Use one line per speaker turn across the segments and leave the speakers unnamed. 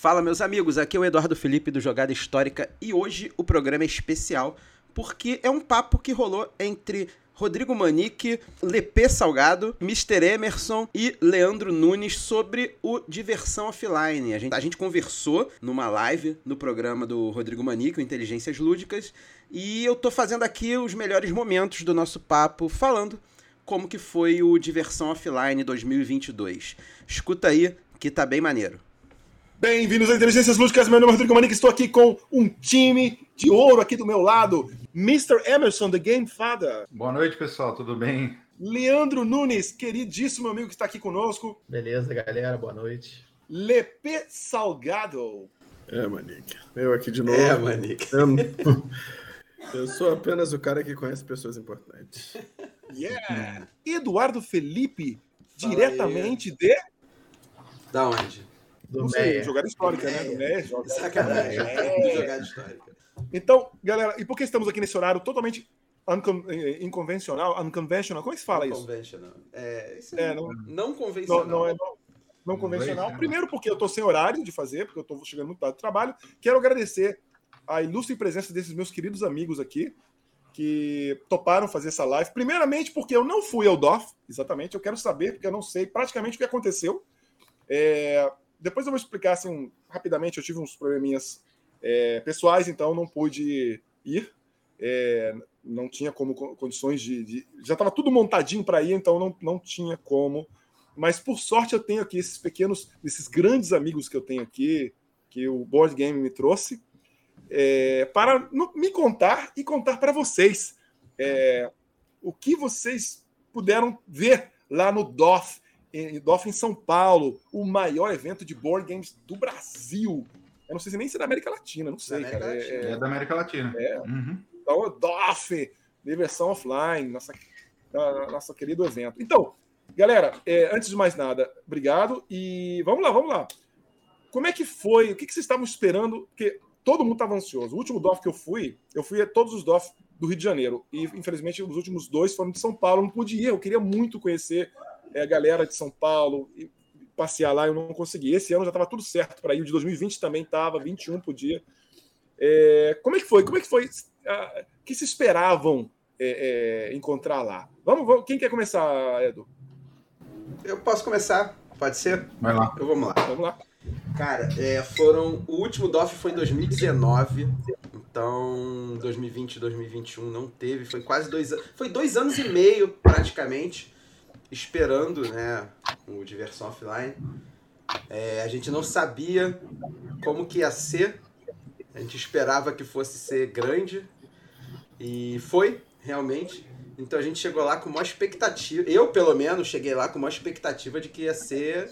Fala, meus amigos, aqui é o Eduardo Felipe do Jogada Histórica e hoje o programa é especial porque é um papo que rolou entre Rodrigo Manique, Lepê Salgado, Mr. Emerson e Leandro Nunes sobre o Diversão Offline. A gente, a gente conversou numa live no programa do Rodrigo Manique, o Inteligências Lúdicas, e eu tô fazendo aqui os melhores momentos do nosso papo, falando como que foi o Diversão Offline 2022. Escuta aí, que tá bem maneiro.
Bem-vindos a Inteligências Lúdicas, meu nome é Rodrigo Manique, estou aqui com um time de ouro aqui do meu lado. Mr. Emerson, The Game Father.
Boa noite, pessoal, tudo bem?
Leandro Nunes, queridíssimo amigo que está aqui conosco.
Beleza, galera, boa noite.
Lepe Salgado.
É, Manique. Eu aqui de novo.
É, Manique.
Eu, eu sou apenas o cara que conhece pessoas importantes.
Yeah! Eduardo Felipe, diretamente de.
Da onde?
Do Não sei, jogada histórica, né? Do Meia.
Sacanagem.
É.
Jogada histórica.
Então, galera, e por que estamos aqui nesse horário totalmente uncon inconvencional? Unconventional? Como é que se fala isso?
É, isso
É, não-
não convencional.
Não, não é não, não convencional.
né?
Primeiro, porque eu estou sem horário de fazer, porque eu estou chegando muito tarde do trabalho. Quero agradecer a ilustre presença desses meus queridos amigos aqui, que toparam fazer essa live. Primeiramente, porque eu não fui ao DOF, exatamente. Eu quero saber, porque eu não sei praticamente o que aconteceu. É, Depois eu vou explicar assim, rapidamente. Eu tive uns probleminhas é, pessoais, então não pude ir. É, não tinha como co- condições de. de- já estava tudo montadinho para ir, então não, não tinha como. Mas por sorte eu tenho aqui esses pequenos, esses grandes amigos que eu tenho aqui, que o Board Game me trouxe, é, para no- me contar e contar para vocês é, o que vocês puderam ver lá no DOF, em, DOF em São Paulo, o maior evento de board games do Brasil. Eu não sei se nem se é da América Latina, não sei, cara. É-
Latina.
é-
É da América Latina.
É.
Uhum.
então, o DOF, diversão offline, nossa, nosso querido evento. Então, galera, é, antes de mais nada, obrigado. E vamos lá, vamos lá. Como é que foi? O que, que vocês estavam esperando? Porque todo mundo estava ansioso. O último DOF que eu fui, eu fui a todos os DOF do Rio de Janeiro. E, infelizmente, os últimos dois foram de São Paulo. Eu não pude ir, eu queria muito conhecer é, a galera de São Paulo e passear lá, eu não consegui. Esse ano já estava tudo certo para ir. O de 2020 também estava, 21 podia. É, como é que foi? Como é que foi? O que se esperavam é, é, encontrar lá? Vamos, vamos, quem quer começar, Edu?
Eu posso começar? Pode ser?
Vai lá.
Eu vamos lá.
Vamos lá.
Cara, é, foram. O último DOF foi em 2019. Então, 2020 e 2021 não teve. Foi quase dois anos. Foi dois anos e meio, praticamente, esperando, né? O Diversão Offline. É, a gente não sabia como que ia ser. A gente esperava que fosse ser grande. E foi, realmente. Então a gente chegou lá com uma expectativa. Eu, pelo menos, cheguei lá com uma expectativa de que ia ser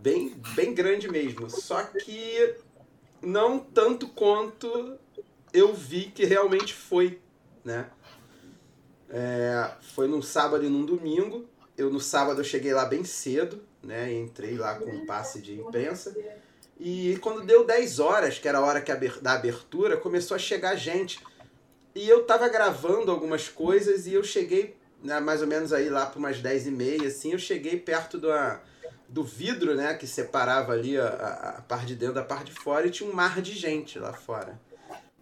bem, bem grande mesmo. Só que não tanto quanto eu vi que realmente foi, né? É, foi num sábado e num domingo. Eu no sábado eu cheguei lá bem cedo, né? Entrei lá com um passe de imprensa. E quando deu 10 horas, que era a hora que da abertura, começou a chegar gente. E eu tava gravando algumas coisas e eu cheguei, né, mais ou menos aí lá por umas 10 e meia, assim, eu cheguei perto da, do vidro, né, que separava ali a, a, a parte de dentro da parte de fora e tinha um mar de gente lá fora.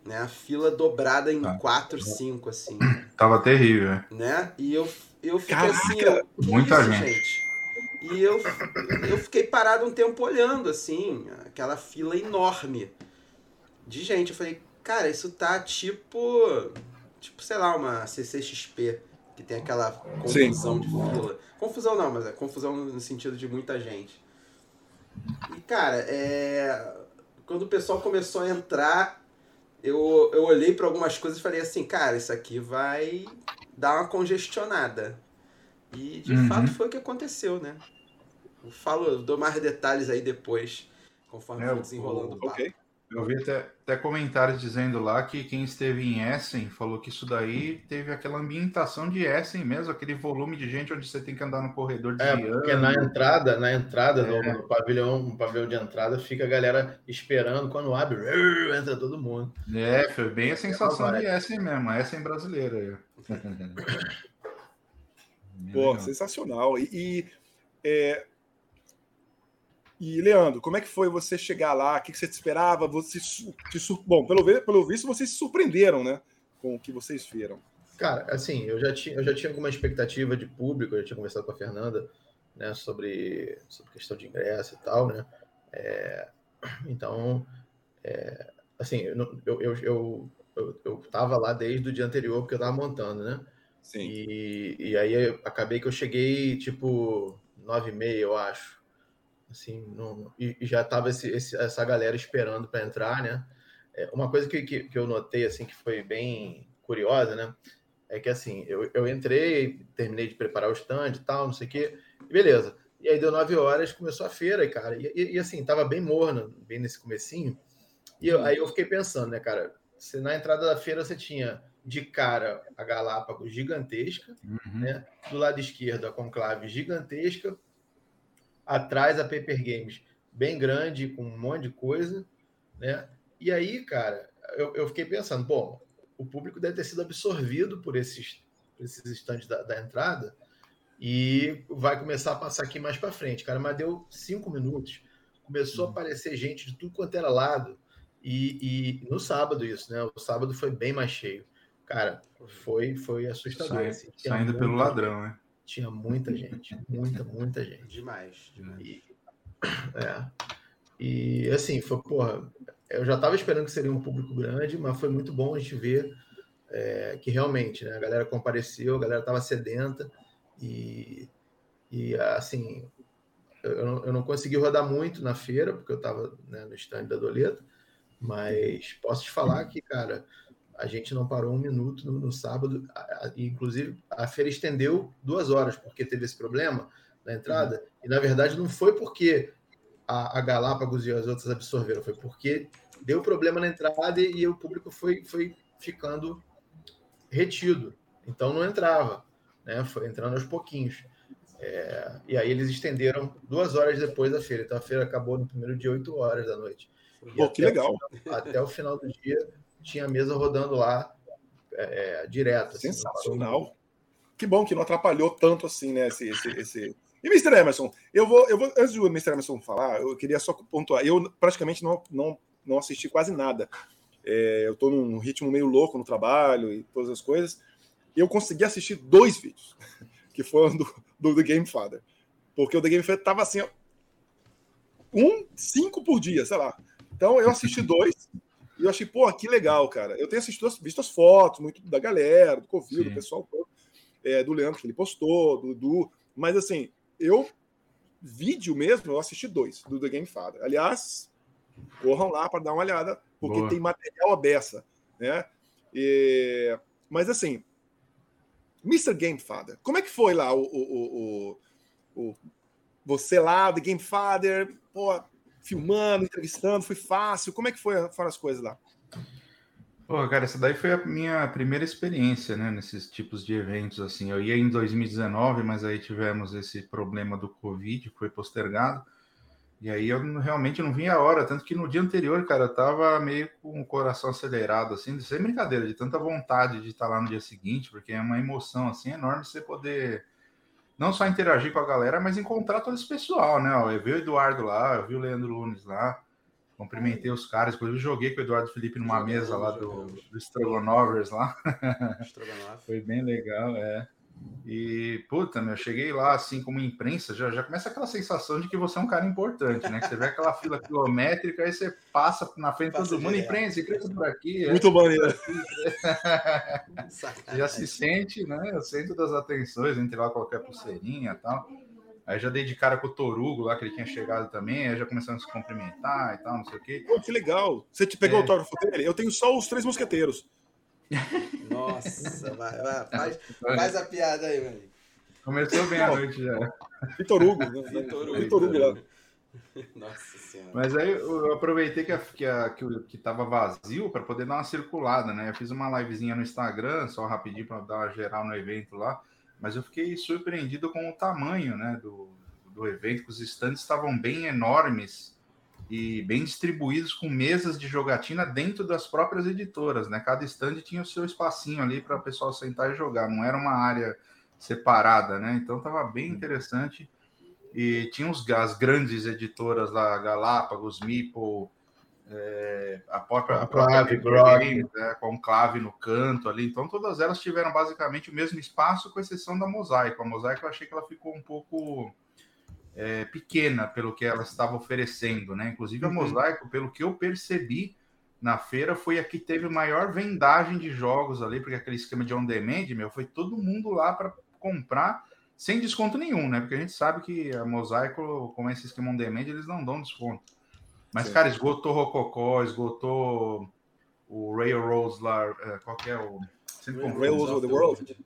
Né, a fila dobrada em
Tá.
4, 5, assim,
Tava terrível. é.
né? E eu, eu fiquei
Caraca!
assim, eu,
Muita
isso,
gente.
E eu, eu fiquei parado um tempo olhando, assim, aquela fila enorme de gente. Eu falei, cara, isso tá tipo, tipo, sei lá, uma CCXP, que tem aquela confusão de fila. Confusão não, mas é confusão no sentido de muita gente. E, cara, é... quando o pessoal começou a entrar, eu, eu olhei para algumas coisas e falei assim, cara, isso aqui vai dar uma congestionada. E de
Uhum.
fato foi o que aconteceu, né? Eu falo, eu dou mais detalhes aí depois, conforme
É,
for desenrolando o papo.
Ok.
Eu vi até, até comentários dizendo lá que quem esteve em Essen falou que isso daí teve aquela ambientação de Essen mesmo, aquele volume de gente onde você tem que andar no corredor
É,
desviando.
porque na entrada, na entrada
É.
no, no pavilhão, no pavilhão de entrada, fica a galera esperando quando abre, entra todo mundo.
É, foi bem a sensação
vai.
de Essen mesmo, a Essen brasileira.
Pô, sensacional. E, e, é, E, Leandro, como é que foi você chegar lá? O que você esperava? Você te sur... Bom, pelo, pelo visto, vocês se surpreenderam, né? Com o que vocês viram.
Cara, assim, eu já tinha, eu já tinha alguma expectativa de público, eu já tinha conversado com a Fernanda, né, sobre, sobre questão de ingresso e tal, né? É, então, é, assim, eu, eu, eu, eu, eu tava lá desde o dia anterior, porque eu tava montando, né?
Sim.
E, e aí acabei que eu cheguei, tipo, nove e meia, eu acho. Assim, não, e, já tava esse, esse, essa galera esperando para entrar, né? É, uma coisa que, que, que eu notei, assim, que foi bem curiosa, né? É que, assim, eu, eu entrei, terminei de preparar o stand e tal, não sei o quê, e beleza. E aí deu nove horas, começou a feira, cara. E, e, e assim, tava bem morna, bem nesse comecinho. E eu, aí eu fiquei pensando, né, cara? Se na entrada da feira você tinha de cara a Galápagos gigantesca, uhum. né? Do lado esquerdo a Conclave gigantesca, atrás a Paper Games bem grande, com um monte de coisa, né? E aí, cara, eu, eu fiquei pensando, bom, o público deve ter sido absorvido por esses, esses estantes da, da entrada, e vai começar a passar aqui mais para frente, cara. Mas deu cinco minutos, começou a uhum. aparecer gente de tudo quanto era lado. E, e no sábado, isso, né? O sábado foi bem mais cheio. Cara, foi, foi assustador.
Sai, assim. Saindo pelo ladrão, né?
Tinha muita gente, muita, muita gente.
Demais, demais.
E, é. E assim, foi, porra, eu já estava esperando que seria um público grande, mas foi muito bom a gente ver é, que realmente né, a galera compareceu, a galera estava sedenta. E, e assim, eu não, eu não consegui rodar muito na feira, porque eu estava né, no stand da Doleta, mas posso te falar que, cara, a gente não parou um minuto no, no sábado, a, a, inclusive a feira estendeu duas horas, porque teve esse problema na entrada, uhum. e na verdade não foi porque a, a, Galápagos e as outras absorveram, foi porque deu problema na entrada e, e o público foi, foi ficando retido, então não entrava né? Foi entrando aos pouquinhos. É, e aí eles estenderam duas horas depois da feira. Então a feira acabou no primeiro dia, 8 horas da noite.
Pô, que legal.
O até o final do dia tinha a mesa rodando lá é, é direto.
Assim, Sensacional. que bom que não atrapalhou tanto assim, né? Esse, esse, esse... E Mr. Emerson, eu vou, eu vou, antes do Mr. Emerson falar, eu queria só pontuar. Eu praticamente não, não, não assisti quase nada. É, eu estou num ritmo meio louco no trabalho e todas as coisas eu consegui assistir dois vídeos, que foram do, do The Game Father. Porque o The Game Father tava assim, um, cinco por dia, sei lá. Então eu assisti dois e eu achei, pô, que legal, cara. Eu tenho assistido, visto as fotos, muito da galera, do Covid, do pessoal todo, é, do Leandro que ele postou, do Dudu, mas assim, eu, vídeo mesmo, eu assisti dois do The Game Father. Aliás, corram lá para dar uma olhada, porque Boa. tem material aberta, né? E, mas assim, Mr. Gamefather, como é que foi lá o, o, o, o você lá, The Gamefather, pô, filmando, entrevistando, foi fácil? Como é que foi, foram as coisas lá?
Pô, cara, essa daí foi a minha primeira experiência, né, nesses tipos de eventos, assim. Eu ia em 2019, mas aí tivemos esse problema do Covid, que foi postergado. E aí eu realmente não vi a hora, tanto que no dia anterior, cara, eu tava meio com o coração acelerado, assim, sem brincadeira, de tanta vontade de estar lá no dia seguinte, porque é uma emoção, assim, enorme você poder não só interagir com a galera, mas encontrar todo esse pessoal, né? Eu vi o Eduardo lá, eu vi o Leandro Lunes lá, cumprimentei os caras, inclusive joguei com o Eduardo Felipe numa mesa lá do, do Strogonovers lá. Foi bem legal, é. E, puta, meu, cheguei lá assim como imprensa, já, já começa aquela sensação de que você é um cara importante, né? Que você vê aquela fila quilométrica, aí você passa na frente de todo mundo, imprensa, imprensa por aqui.
É. Muito maneiro.
já se sente, né? O centro das atenções, entre lá qualquer pulseirinha e tal. Aí já dei de cara com o Torugo lá, que ele tinha chegado também, aí já começando a se cumprimentar e tal, não sei o quê.
Pô, que legal. Você te pegou é. o autógrafo dele? Eu tenho só os três mosqueteiros.
Nossa, vai, vai, faz, faz a piada aí, meu
Começou bem a noite já.
Vitor Hugo, né? Vitor Hugo, Vitor Hugo lá.
Nossa senhora. Mas aí eu aproveitei que, a, que, a, que, que tava vazio para poder dar uma circulada, né? Eu fiz uma livezinha no Instagram, só rapidinho para dar uma geral no evento lá. Mas eu fiquei surpreendido com o tamanho, né, do, do evento, que os stands estavam bem enormes e bem distribuídos com mesas de jogatina dentro das próprias editoras, né? Cada stand tinha o seu espacinho ali para o pessoal sentar e jogar, não era uma área separada, né? Então estava bem interessante. E tinha uns, as grandes editoras lá, Galápagos, Meeple, é, a própria, a própria Grog, né, no canto ali. Então, todas elas tiveram basicamente o mesmo espaço, com exceção da Mosaico. A Mosaico eu achei que ela ficou um pouco é, pequena pelo que ela estava oferecendo, né? Inclusive, a uhum. Mosaico, pelo que eu percebi na feira, foi a que teve maior vendagem de jogos ali, porque aquele esquema de on-demand, meu, foi todo mundo lá para comprar sem desconto nenhum, né? Porque a gente sabe que a Mosaico, com esse esquema on-demand, eles não dão desconto. Mas, Sim. cara, esgotou Rococó, esgotou o Railroads lá, é, qual que é o...
Railroads of the World?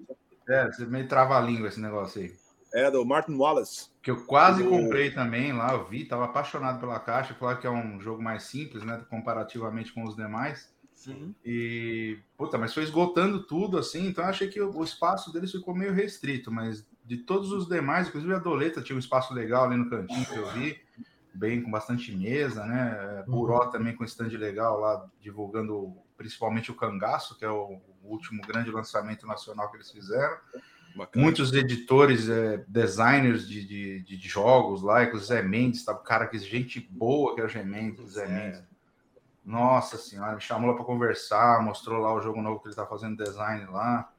É, você meio trava a língua esse negócio aí.
É, do Martin Wallace.
Que eu quase do... comprei também lá, eu vi, tava apaixonado pela caixa, claro que é um jogo mais simples, né, comparativamente com os demais. Sim. E, puta, mas foi esgotando tudo, assim, então achei que o espaço deles ficou meio restrito, mas de todos os demais, inclusive a Doleta tinha um espaço legal ali no cantinho que eu vi bem com bastante mesa, né? Buró uhum. também com stand legal lá, divulgando principalmente o Cangaço, que é o último grande lançamento nacional que eles fizeram. Bacana. Muitos editores, é, designers de, de, de, jogos lá, inclusive Zé Mendes, tá? cara que gente boa que é o Zé Mendes, Zé Mendes. Nossa senhora, me chamou lá para conversar, mostrou lá o jogo novo que ele está fazendo design lá.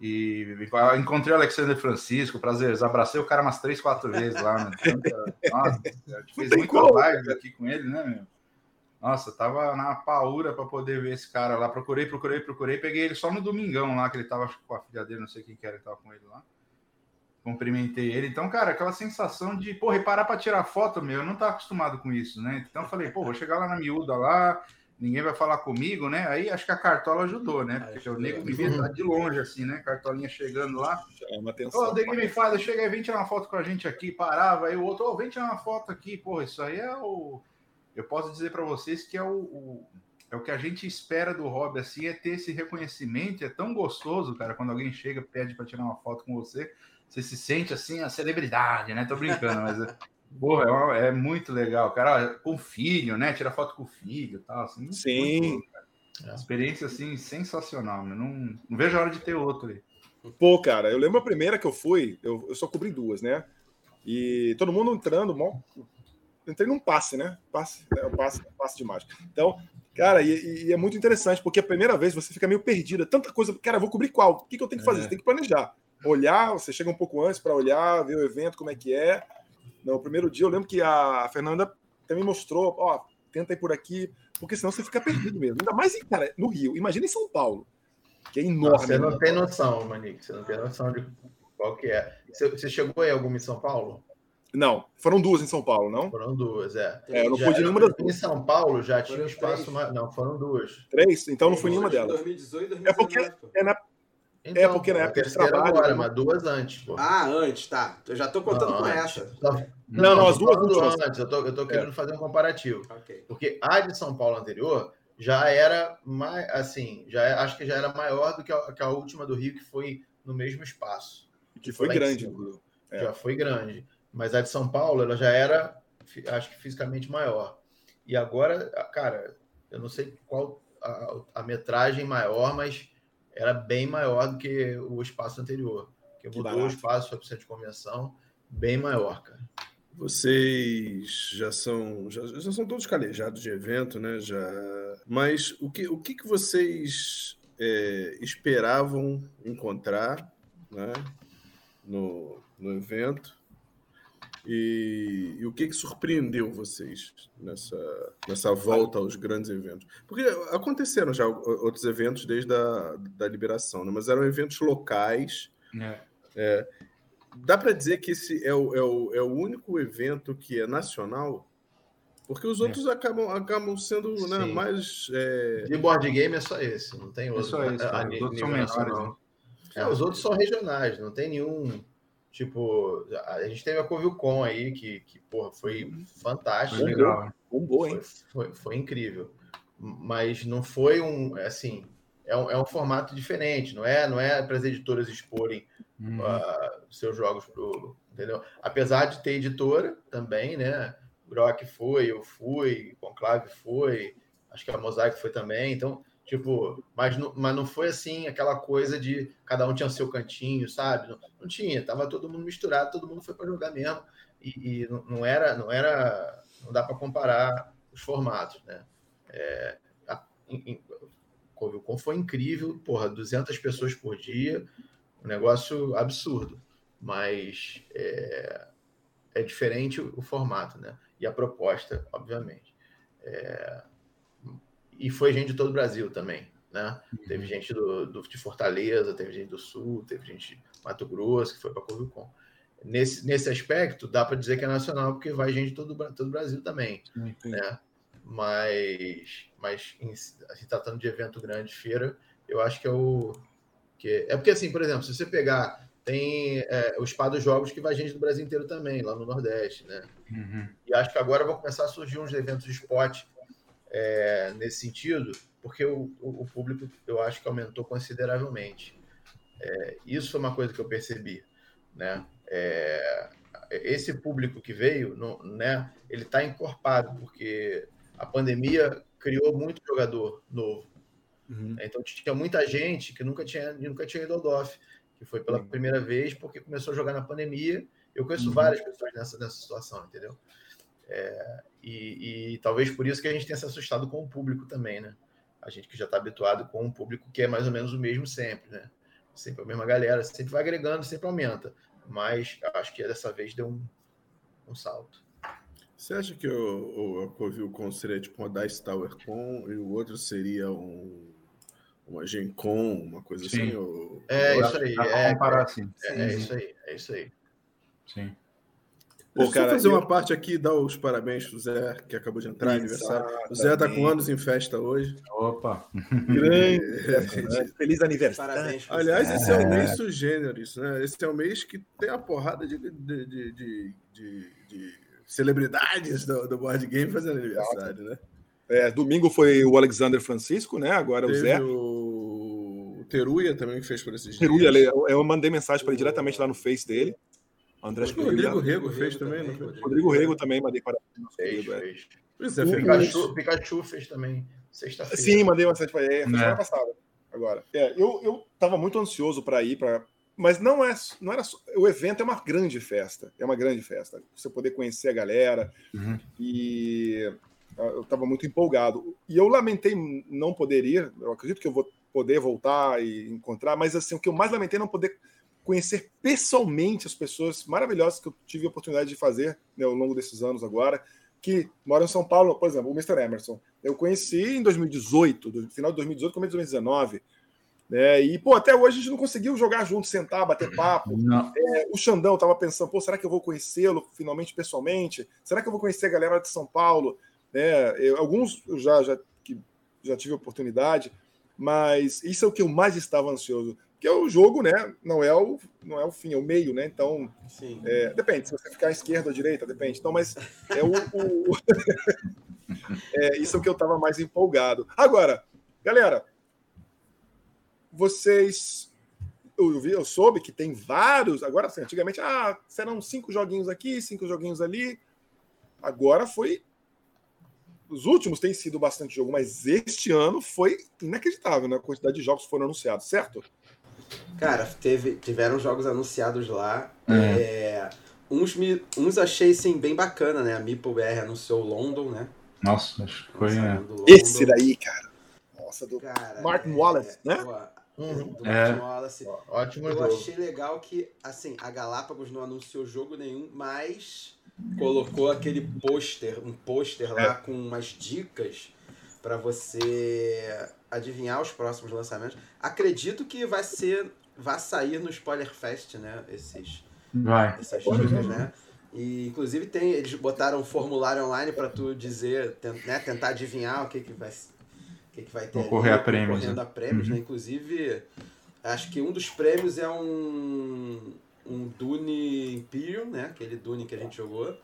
E encontrei o Alexander Francisco, prazer, abracei o cara umas três, quatro vezes lá. Né? Nossa, a gente fez muita live aqui com ele, né, meu? Nossa, tava na paura para poder ver esse cara lá. Procurei, procurei, procurei. Peguei ele só no domingão lá, que ele tava com a filha dele, não sei quem que era que tava com ele lá. Cumprimentei ele. Então, cara, aquela sensação de, pô, reparar para tirar foto, meu, eu não tava acostumado com isso, né? Então, eu falei, pô, vou chegar lá na miúda lá, ninguém vai falar comigo, né? Aí acho que a cartola ajudou, né? Porque o nego me via de longe, assim, né? Cartolinha chegando lá. Chama atenção. Ô, oh, me fala, chega aí, vem tirar uma foto com a gente aqui, parava. Aí o outro, ô, oh, vem tirar uma foto aqui. Pô, isso aí é o. Eu posso dizer para vocês que é o, o, É o que a gente espera do hobby, assim, é ter esse reconhecimento. É tão gostoso, cara, quando alguém chega, pede para tirar uma foto com você. Você se sente assim, a celebridade, né? Tô brincando, mas Porra, é, é, muito legal, cara. Com o filho, né? Tira foto com o filho e tal. Assim,
Sim. Muito,
Experiência assim sensacional. Né? Não, não vejo a hora de ter outro aí.
Pô, cara, eu lembro a primeira que eu fui, eu, eu só cobri duas, né? E todo mundo entrando, mal, entrei num passe, né? Passe, é, passe, passe de mágica. Então, cara, e, e, é muito interessante, porque a primeira vez você fica meio perdida, tanta coisa. Cara, vou cobrir qual? O que, que eu tenho que fazer? É. Você tem que planejar. Olhar, você chega um pouco antes para olhar, ver o evento, como é que é. No primeiro dia, eu lembro que a Fernanda também mostrou, ó, tenta ir por aqui, porque senão você fica perdido mesmo. Ainda mais, cara, no Rio. Imagina em São Paulo, que é enorme.
Você não né? tem noção, Manique, você não tem noção de qual que é. Você chegou aí alguma em São Paulo?
Não, foram duas em São Paulo, não?
Foram duas, é.
é eu não fui de nenhuma das duas.
Em São Paulo já tinha espaço mais. Não, foram duas.
Três? Então não fui nenhuma delas.
2018, 2019. É porque
é na, é, então, é porque na época de trabalho.
Agora, né? mas duas antes,
pô. Ah, antes, tá. Eu já tô contando não, com antes. essa.
Não, não, não as duas
antes. Eu tô, eu tô querendo é. fazer um comparativo. Okay. Porque a de São Paulo anterior já era mais, assim, já é, acho que já era maior do que a, que a última do Rio, que foi no mesmo espaço.
Que foi grande.
É. Já foi grande. Mas a de São Paulo, ela já era, acho que fisicamente maior. E agora, cara, eu não sei qual a, a metragem maior, mas era bem maior do que o espaço anterior. Que, que mudou barato. o espaço, foi para o centro de convenção, bem maior, cara.
Vocês já são já, já, são todos calejados de evento, né? Já, mas o que o que, que vocês é, esperavam encontrar, né? No, no evento e, e, o que, que surpreendeu vocês nessa, nessa volta aos grandes eventos? Porque aconteceram já outros eventos desde a da liberação, né? mas eram eventos locais. É. É, dá para dizer que esse é o, é, o, é o único evento que é nacional? Porque os é. outros é. acabam, acabam sendo né, mais. É...
De board game é só esse, não tem outro.
É só esse, a, a, os outros são menores. Né?
É, os outros são regionais, não tem nenhum Tipo, a gente teve a Covilcon aí, que, que porra, foi uhum. fantástico.
Foi legal. Hein?
Foi, foi, foi, incrível. Mas não foi um, assim, é um, é um formato diferente, não é, não é para as editoras exporem uhum. uh, seus jogos pro, entendeu? Apesar de ter editora também, né? Grok foi, eu fui, Conclave foi, acho que a Mosaic foi também, então Tipo, mas não, mas não foi assim aquela coisa de cada um tinha seu cantinho, sabe? Não, não tinha, tava todo mundo misturado, todo mundo foi para jogar mesmo. E, e, não era, não era, não dá para comparar os formatos, né? É, a, foi incrível, porra, 200 pessoas por dia, um negócio absurdo, mas é, é diferente o, o, formato, né? E a proposta, obviamente. É, e foi gente de todo o Brasil também, né? Uhum. Teve gente do, do, de Fortaleza, teve gente do Sul, teve gente de Mato Grosso que foi para Corvicon. Nesse, nesse aspecto, dá para dizer que é nacional, porque vai gente de todo, todo o Brasil também, uhum. né? Mas, mas em, se tratando de evento grande, feira, eu acho que é o... Que, é porque, assim, por exemplo, se você pegar tem é, o Spa dos Jogos que vai gente do Brasil inteiro também, lá no Nordeste, né? Uhum. E acho que agora vão começar a surgir uns eventos de esporte é, nesse sentido, porque o, o, público eu acho que aumentou consideravelmente. É, isso foi uma coisa que eu percebi, né? É, esse público que veio, não, né? Ele está encorpado porque a pandemia criou muito jogador novo. Uhum. Então tinha muita gente que nunca tinha nunca tinha ido ao DOF, que foi pela uhum. primeira vez porque começou a jogar na pandemia. Eu conheço uhum. várias pessoas nessa, nessa situação, entendeu? É, e, e, talvez por isso que a gente tenha se assustado com o público também, né? A gente que já está habituado com um público que é mais ou menos o mesmo sempre, né? Sempre a mesma galera, sempre vai agregando, sempre aumenta. Mas acho que dessa vez deu um, um salto.
Você acha que o, o Covil seria tipo uma Dice Tower Con e o outro seria um, uma Gen Con, uma coisa
Sim.
assim? Ou...
É, isso aí. É,
comparar, assim.
é, é, isso aí. É isso aí.
Sim.
Pô, cara, fazer eu... uma parte aqui e dar os parabéns pro Zé, que acabou de entrar aniversário. O Zé tá com anos em festa hoje.
Opa!
Grande! É, Feliz aniversário. Parabéns,
Aliás, esse é o mês sugêneris, né? Esse é o mês que tem a porrada de, de, de, de, de celebridades do, do board game fazendo aniversário, né?
É, domingo foi o Alexander Francisco, né? Agora Teve o Zé.
O Teruya também que fez por esses
Teruya, dias. Eu mandei mensagem para ele diretamente lá no Face dele.
André o Rodrigo Rego fez também,
também não Rodrigo Rego também, mandei para
fez, fez. Pois é, o Pikachu, Pikachu fez também, sexta-feira.
Sim, mandei mensagem para ele, foi semana passada. Agora, é, eu, eu tava muito ansioso para ir, para mas não é, não era só, o evento é uma grande festa, é uma grande festa. Você poder conhecer a galera uhum. e eu estava muito empolgado. E eu lamentei não poder ir. Eu acredito que eu vou poder voltar e encontrar, mas assim o que eu mais lamentei é não poder conhecer pessoalmente as pessoas maravilhosas que eu tive a oportunidade de fazer né, ao longo desses anos agora, que moram em São Paulo, por exemplo, o Mr. Emerson. Eu conheci em 2018, no final de 2018, começo de 2019. Né, e, pô, até hoje a gente não conseguiu jogar junto, sentar, bater papo. É, o Xandão estava pensando, pô, será que eu vou conhecê-lo finalmente pessoalmente? Será que eu vou conhecer a galera de São Paulo? É, eu, alguns eu já, já, que já tive oportunidade, mas isso é o que eu mais estava ansioso que é o jogo, né? Não é o, não é o fim, é o meio, né? Então, é, depende, se você ficar à esquerda ou à direita, depende. Então, mas é o. o... é, isso é o que eu estava mais empolgado. Agora, galera, vocês. Eu, vi, eu soube que tem vários. Agora, assim, antigamente, ah, serão cinco joguinhos aqui, cinco joguinhos ali. Agora foi os últimos têm sido bastante jogo, mas este ano foi inacreditável na né? quantidade de jogos que foram anunciados, certo?
Cara, teve, tiveram jogos anunciados lá. É. É, uns, me, uns achei sim bem bacana, né? A Meeple BR anunciou London, né?
Nossa, acho que foi. Né?
Esse daí, cara. Nossa, do cara, Martin é, Wallace, né?
Uhum. Do é. Martin Wallace. Ótimo Eu jogo. achei legal que, assim, a Galápagos não anunciou jogo nenhum, mas colocou aquele pôster, um pôster lá é. com umas dicas para você adivinhar os próximos lançamentos. Acredito que vai ser, vai sair no Spoiler Fest, né? Esses,
vai.
essas dicas, né? E inclusive tem, eles botaram um formulário online para tu dizer, né, tentar adivinhar o que que vai, o que que vai ter.
Concorrer a prêmios.
Correndo
né?
a prêmios, né? uhum. né? Inclusive, acho que um dos prêmios é um um Dune Imperium, né? Aquele Dune que a gente jogou.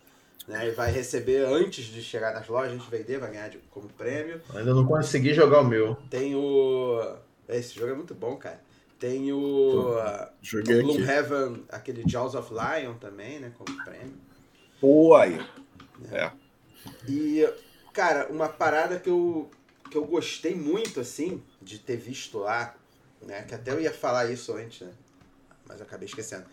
Né, e vai receber antes de chegar nas lojas, a gente vender, vai ganhar de, como prêmio.
Ainda não consegui jogar o meu.
Tem o. Esse jogo é muito bom, cara. Tem o. Joguei o Gloomhaven, aquele Jaws of Lion também, né? Como prêmio.
Pô, aí. É.
E, cara, uma parada que eu, que eu gostei muito, assim, de ter visto lá, né? Que até eu ia falar isso antes, né? Mas eu acabei esquecendo.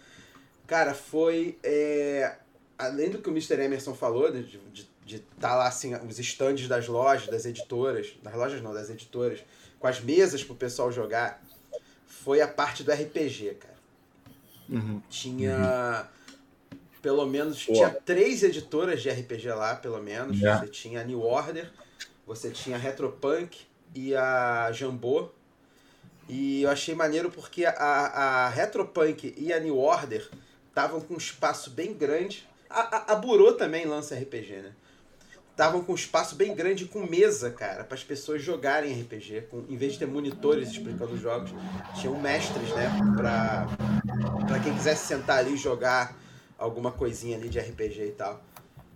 Cara, foi é, além do que o Mr. Emerson falou, de estar de, de tá lá assim, os estandes das lojas, das editoras, das lojas não, das editoras, com as mesas pro pessoal jogar, foi a parte do RPG, cara.
Uhum.
Tinha. Pelo menos. Tinha três editoras de RPG lá, pelo menos.
Yeah.
Você tinha a New Order, você tinha a Retropunk e a Jambô. E eu achei maneiro porque a, a Retropunk e a New Order estavam com um espaço bem grande. A, a, a Burô também lança RPG, né? Estavam com um espaço bem grande com mesa, cara, para as pessoas jogarem RPG. Com, em vez de ter monitores explicando os jogos, tinham mestres, né? Pra quem quisesse sentar ali e jogar alguma coisinha ali de RPG e tal.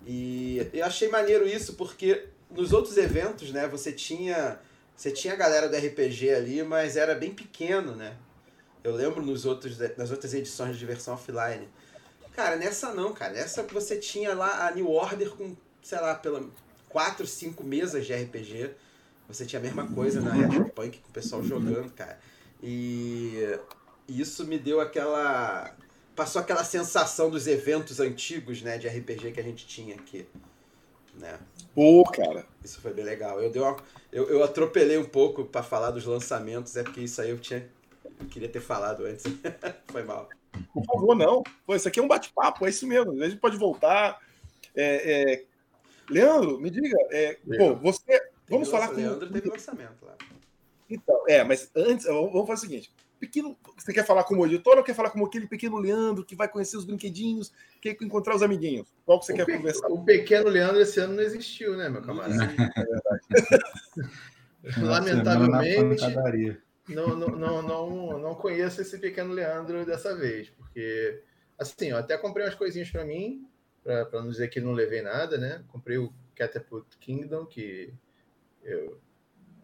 E eu achei maneiro isso porque nos outros eventos, né, você tinha você tinha a galera do RPG ali, mas era bem pequeno, né? Eu lembro nos outros nas outras edições de diversão offline. Cara, nessa não, cara. Nessa você tinha lá a New Order com, sei lá, pela quatro, cinco mesas de RPG. Você tinha a mesma coisa na Retropunk com o pessoal jogando, cara. E isso me deu aquela passou aquela sensação dos eventos antigos, né, de RPG que a gente tinha aqui, né?
Pô, cara.
Isso foi bem legal. Eu dei uma, eu, eu atropelei um pouco para falar dos lançamentos, é porque isso aí eu tinha eu queria ter falado antes. foi mal.
Por favor, não. Pô, isso aqui é um bate-papo, é isso mesmo. A gente pode voltar. É, é... Leandro, me diga, é, pô, você. Vamos
Teve
falar com.
Leandro teve lançamento lá.
Então, é, mas antes, vamos fazer o seguinte: pequeno, você quer falar como editor ou quer falar como aquele pequeno Leandro que vai conhecer os brinquedinhos, quer encontrar os amiguinhos? Qual que você
o,
quer
pe-
conversar?
o pequeno Leandro esse ano não existiu, né, meu camarada? Lamentavelmente,
Semana na pancadaria.
Não, não, não, não, não conheço esse pequeno Leandro dessa vez, porque, assim, eu até comprei umas coisinhas para mim, para não dizer que não levei nada, né? Comprei o Catapult Kingdom, que eu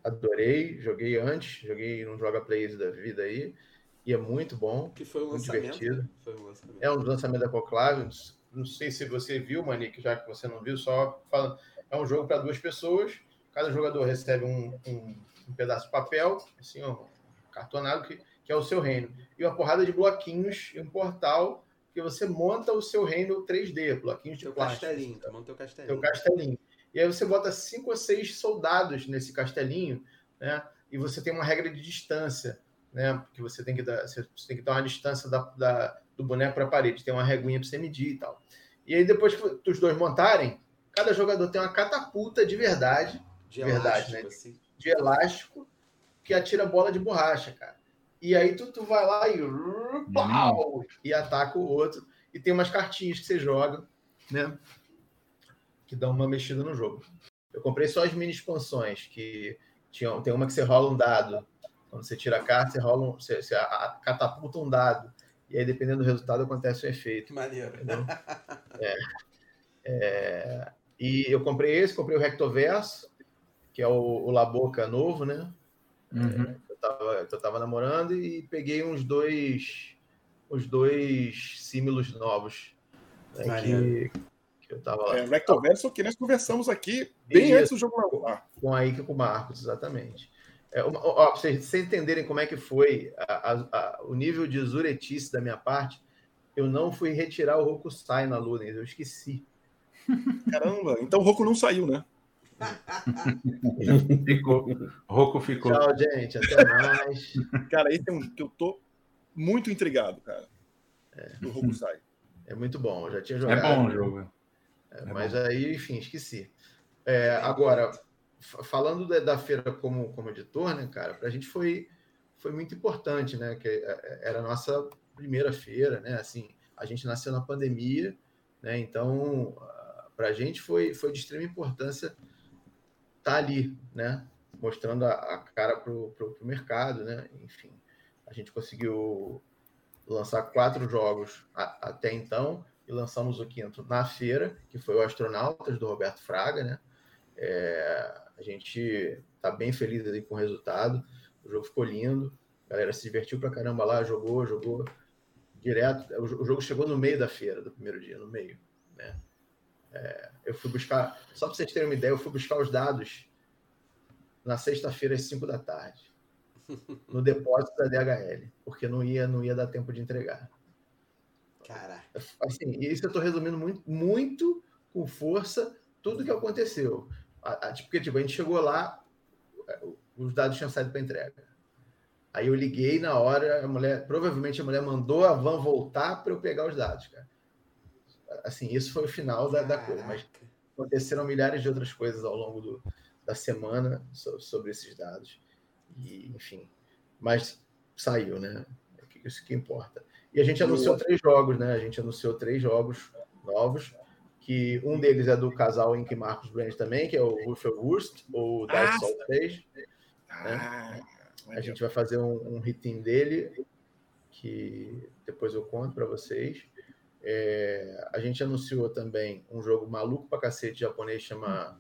adorei, joguei antes, joguei num Joga Plays da vida aí, e é muito bom.
Que foi um lançamento.
divertido.
né? Foi um lançamento.
É um lançamento da Conclave. Não sei se você viu, Manique, já que você não viu, só falando. É um jogo para duas pessoas. Cada jogador recebe um, um- um pedaço de papel, assim, um cartonado, que, que é o seu reino. E uma porrada de bloquinhos e um portal que você monta o seu reino 3D, bloquinhos de
Teu
plástico.
castelinho, tu monta teu castelinho.
Teu castelinho. E aí você bota cinco ou seis soldados nesse castelinho, né? E você tem uma regra de distância, né? Porque você tem que dar, você tem que dar uma distância da, da- do boneco para a parede, tem uma reguinha para você medir e tal. E aí depois que os dois montarem, cada jogador tem uma catapulta de verdade,
De
Verdade,
elástico,
né?
assim.
de elástico, que atira bola de borracha, cara. E aí tu, tu vai lá e pau, e ataca o outro. E tem umas cartinhas que você joga, né? Que dão uma mexida no jogo. Eu comprei só as mini expansões, que tinham, tem uma que você rola um dado. Quando você tira a carta, você rola um, você, você catapulta um dado. E aí, dependendo do resultado, acontece um efeito.
Que maneiro.
É. É, E eu comprei esse, comprei o Rectoverso, que é o, o Laboca novo, né?
Uhum.
que eu tava, que eu tava namorando e peguei uns dois os dois símilos novos né, que, que eu tava lá
É, Rectoverso, que nós conversamos aqui bem
Isso.
antes do jogo lá.
com a Ike e com o Marcos, exatamente. É, uma- ó, pra vocês, vocês entenderem como é que foi a- a- a- o nível de zuretice da minha parte, eu não fui retirar o Rokusai na Ludens, eu esqueci.
Caramba, então o Roku não saiu, né?
Ficou. Roco ficou.
Tchau, gente, até mais.
Cara, esse é um que eu tô muito intrigado, cara. Do Rokusai.
É muito bom, eu já tinha
É
jogado.
bom o jogo.
É,
É
mas
bom.
aí, enfim, esqueci. É, agora, fa- falando da, da feira como, como editor, né, cara, pra gente foi, foi muito importante, né? Que é, era a nossa primeira feira, né? Assim, a gente nasceu na pandemia, né? Então, ah, pra gente foi, foi de extrema importância estar ali, né? Mostrando a, a cara pro, pro mercado, né? Enfim, a gente conseguiu lançar quatro jogos a- até então e lançamos o quinto na feira, que foi o Astronautas, do Roberto Fraga, né? É, a gente tá bem feliz ali com o resultado, o jogo ficou lindo, a galera se divertiu pra caramba lá, jogou, jogou direto, o, o jogo chegou no meio da feira, do primeiro dia, no meio, né? É, eu fui buscar, só para vocês terem uma ideia, eu fui buscar os dados na sexta-feira às 5 da tarde, no depósito da DHL, porque não ia, não ia dar tempo de entregar.
Caraca.
Assim, isso eu estou resumindo muito, muito com força tudo que aconteceu. A- a- Porque, tipo, a gente chegou lá, é, os dados tinham saído para entrega. Aí eu liguei na hora, a mulher, provavelmente a mulher mandou a van voltar para eu pegar os dados, cara. Assim, isso foi o final da, da coisa. Mas aconteceram milhares de outras coisas ao longo do- da semana so- sobre esses dados. E, enfim, mas saiu, né? É que- Isso que importa. E a gente anunciou três jogos, né? A gente anunciou três jogos novos, que um deles é do casal Ink Marcos Brand também, que é o Wurst, ou Dark
Ah,
Souls 3.
Ah,
A gente vai fazer um, um dele, que depois eu conto para vocês. É, a gente anunciou também um jogo maluco pra cacete japonês, chama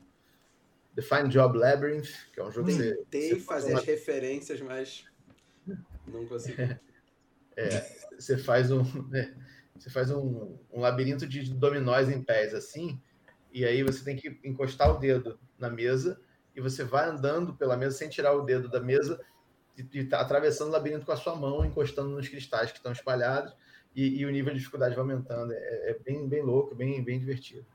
The Fine Job Labyrinth, que é um jogo que você,
Tentei fazer
faz uma-
as referências, mas não consegui.
você faz um né, você faz um, um labirinto de dominós em pés assim e aí você tem que encostar o dedo na mesa e você vai andando pela mesa sem tirar o dedo da mesa e, e tá atravessando o labirinto com a sua mão encostando nos cristais que estão espalhados e, e o nível de dificuldade vai aumentando é, é bem bem louco bem bem divertido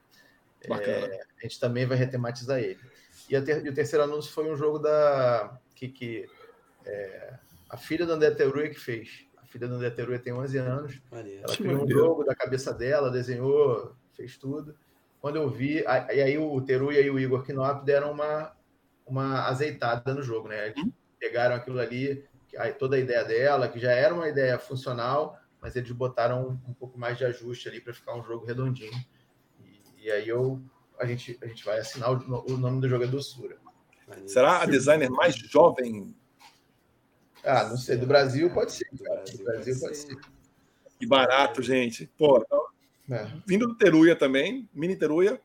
Bacana.
É, a gente também vai retematizar ele e, a ter- e o terceiro anúncio foi um jogo da que, que é, a filha da André Teruya que fez a filha da André Teruya tem 11 anos
Maneiro.
ela criou um jogo da cabeça dela, desenhou, fez tudo. Quando eu vi, a- e aí o Teruya e o Igor Knop deram uma, uma azeitada no jogo, né? Eles pegaram aquilo ali, que- aí toda a ideia dela, que já era uma ideia funcional, mas eles botaram um, pouco mais de ajuste ali para ficar um jogo redondinho. E, e aí eu, a, gente, a gente vai assinar o, o nome do jogo é Doçura.
será a designer mais jovem
Ah, não sei, do Brasil pode ser,
Do. Brasil
Do Brasil
pode ser.
ser.
e barato, gente? Pô,
É.
vindo do Teruya também, mini Teruya,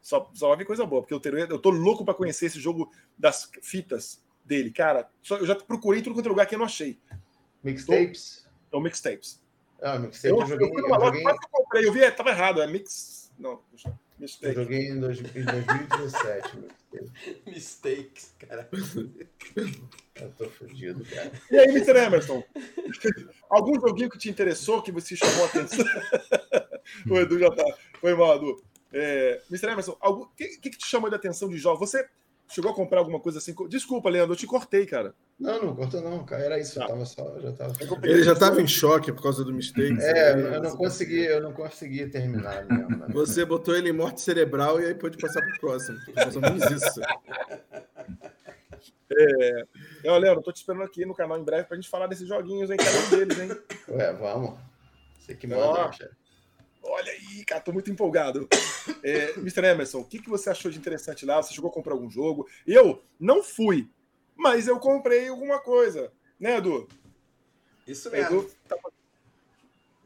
só, só vai vir coisa boa, porque o Teruya, eu tô louco pra conhecer esse jogo das fitas dele, cara. Só, eu já procurei em tudo quanto é lugar que eu não achei.
Mixtapes.
Então, mixtapes.
Ah, mixtape
Eu,
eu,
eu
joguei,
fui
eu
numa loja,
joguei,
quase que eu comprei, eu vi, é, tava errado, é mix. Não, deixa-
eu joguei em, dois, em 2017. mixtape.
Mistakes, cara.
Eu tô fudido, cara.
E aí, Mr. Emerson? Algum joguinho que te interessou, que você chamou a atenção? o Edu já tá. Foi mal, Edu. É, Mr. Emerson, o que, que, que te chamou de atenção de jogos? Você chegou a comprar alguma coisa assim? Desculpa, Leandro, eu te cortei, cara.
Não, não cortou não, cara. Era isso.
Tá.
Eu tava só, já tava.
Ele já estava em choque por causa do mistake.
É, eu não consegui, eu não consegui terminar mesmo. né?
Você botou ele em morte cerebral e aí pode passar pro próximo. Nós somos isso.
Eu, Leandro, tô te esperando aqui no canal em breve pra gente falar desses joguinhos, hein? Cada um deles, hein?
Ué, vamos. Você que manda, né, chefe.
Olha aí, cara, tô muito empolgado. É, Mr. Emerson, o que, que você achou de interessante lá? Você chegou a comprar algum jogo? Eu não fui, mas eu comprei alguma coisa. Né, Edu?
Isso mesmo.
Edu tá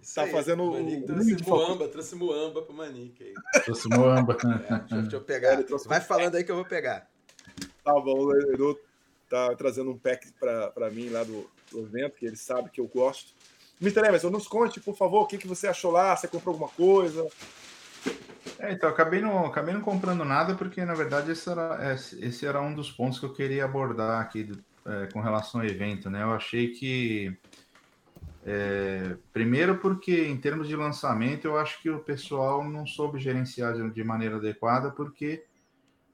Isso
tá
aí.
fazendo
o Manique
o
trouxe. Muamba, trouxe Muamba pro Manique aí.
Trouxe Moamba.
É, deixa, eu- deixa eu pegar.
Ele trouxe
Vai falando aí que eu vou pegar.
Tá bom, o Edu tá trazendo um pack pra, pra mim lá do, do evento, que ele sabe que eu gosto. Mr. Emerson, nos conte, por favor, o que, que você achou lá? Você comprou alguma coisa?
É, então, acabei não, acabei não comprando nada, porque na verdade esse era, esse era um dos pontos que eu queria abordar aqui do- é, com relação ao evento, né? Eu achei que. é, primeiro, porque em termos de lançamento, eu acho que o pessoal não soube gerenciar de, de maneira adequada, porque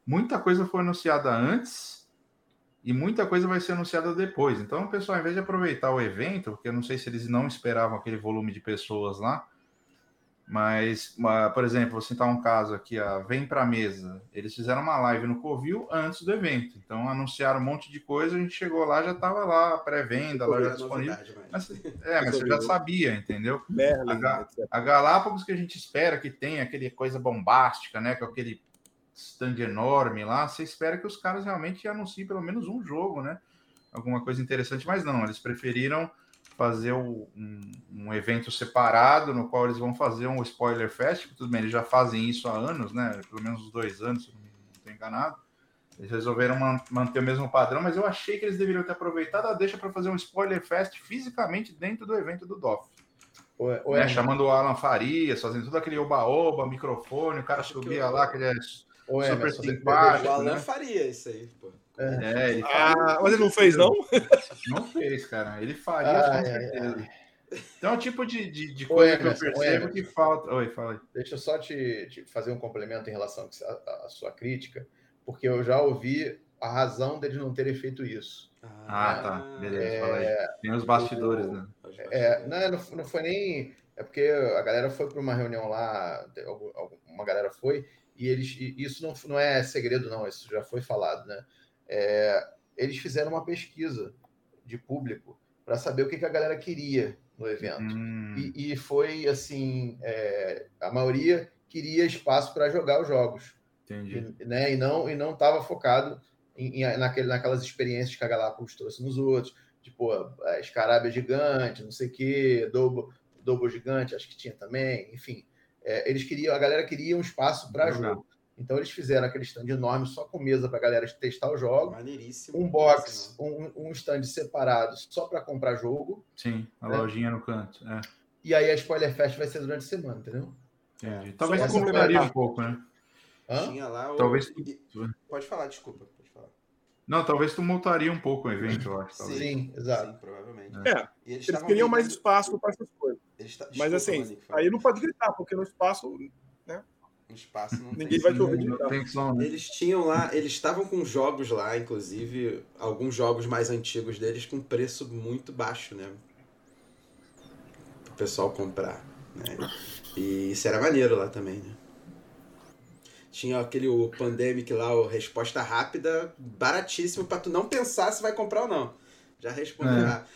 muita coisa foi anunciada antes e muita coisa vai ser anunciada depois. Então, o pessoal, ao invés de aproveitar o evento, porque eu não sei se eles não esperavam aquele volume de pessoas lá, mas, por exemplo, vou citar um caso aqui, a Vem Pra Mesa. Eles fizeram uma live no Covil antes do evento. Então, anunciaram um monte de coisa, a gente chegou lá, já estava lá, a pré-venda, lá já
é
disponível.
novidade, mas-
Mas, é, mas você já sabia, entendeu?
Merlin,
H-
etc.
A Galápagos que a gente espera que tenha aquele coisa bombástica, né? Com aquele stand enorme lá, você espera que os caras realmente anunciem pelo menos um jogo, né? Alguma coisa interessante, mas não, eles preferiram fazer o- um, um evento separado, no qual eles vão fazer um spoiler fest, tudo bem, eles já fazem isso há anos, né? Pelo menos uns dois anos, se não estou enganado. Eles resolveram man- manter o mesmo padrão, mas eu achei que eles deveriam ter aproveitado a deixa para fazer um spoiler fest fisicamente dentro do evento do DOF
Ué,
né,
ué,
chamando o Alan Farias, fazendo tudo aquele oba-oba, microfone, o cara
Acho
subia
eu-
lá, que ele é super
Emerson,
simpático.
O Alan
né?
faria isso aí, pô.
É, ele
Ah, mas ele não fez, não?
não fez, cara. Ele faria
Ai,
com certeza. Então é um tipo de, de, de coisa que eu
Emerson,
percebo
Emerson.
que falta. Oi, fala aí.
Deixa eu só te, te fazer um complemento em relação à sua crítica, porque eu já ouvi a razão deles não terem feito isso.
Ah, tá. Beleza, fala aí. Tem os bastidores, né?
É, não, não, foi nem. É porque a galera foi para uma reunião lá, uma galera foi, e eles. e isso não, não é segredo, não, isso já foi falado, né? É, eles fizeram uma pesquisa de público para saber o que, que a galera queria no evento.
Hum,
E, e foi assim: é, a maioria queria espaço para jogar os jogos
entendi.
e, né, e não e não estava focado em, em- naquele, naquelas experiências que a Galápagos trouxe nos outros, tipo a Escarábia gigante, não sei o quê, Double gigante, acho que tinha também, enfim. É, eles queriam, a galera queria um espaço para
Jogar.
jogo. Então eles fizeram aquele stand enorme só com mesa para a galera testar os jogos,
Maneiríssimo.
um box, um, um stand separado só para comprar jogo,
Sim, a
É.
lojinha no canto. É,
e aí a Spoiler Fest vai ser durante a semana, entendeu?
É.
Talvez
Só
eu
pra
complementar
complementar.
um pouco, né?
Hã?
Tinha lá o...
Talvez-
e- Pode falar, desculpa. Pode falar.
Não, talvez tu multaria um pouco o evento, eu acho. talvez.
Sim, exato.
Sim, provavelmente.
É,
E
eles
estavam
queriam mais espaço para essas coisas.
Ta-
Mas
Desculpa,
assim,
Monique,
aí não pode gritar, porque no espaço
No espaço não
ninguém
tem
vai te ouvir
não
gritar.
né?
Eles tinham lá, eles estavam com jogos lá, inclusive alguns jogos mais antigos deles com preço muito baixo, né? Pro pessoal comprar, né? E isso era maneiro lá também, né? Tinha aquele o Pandemic lá, o resposta rápida, baratíssimo pra tu não pensar se vai comprar ou não. Já responderá.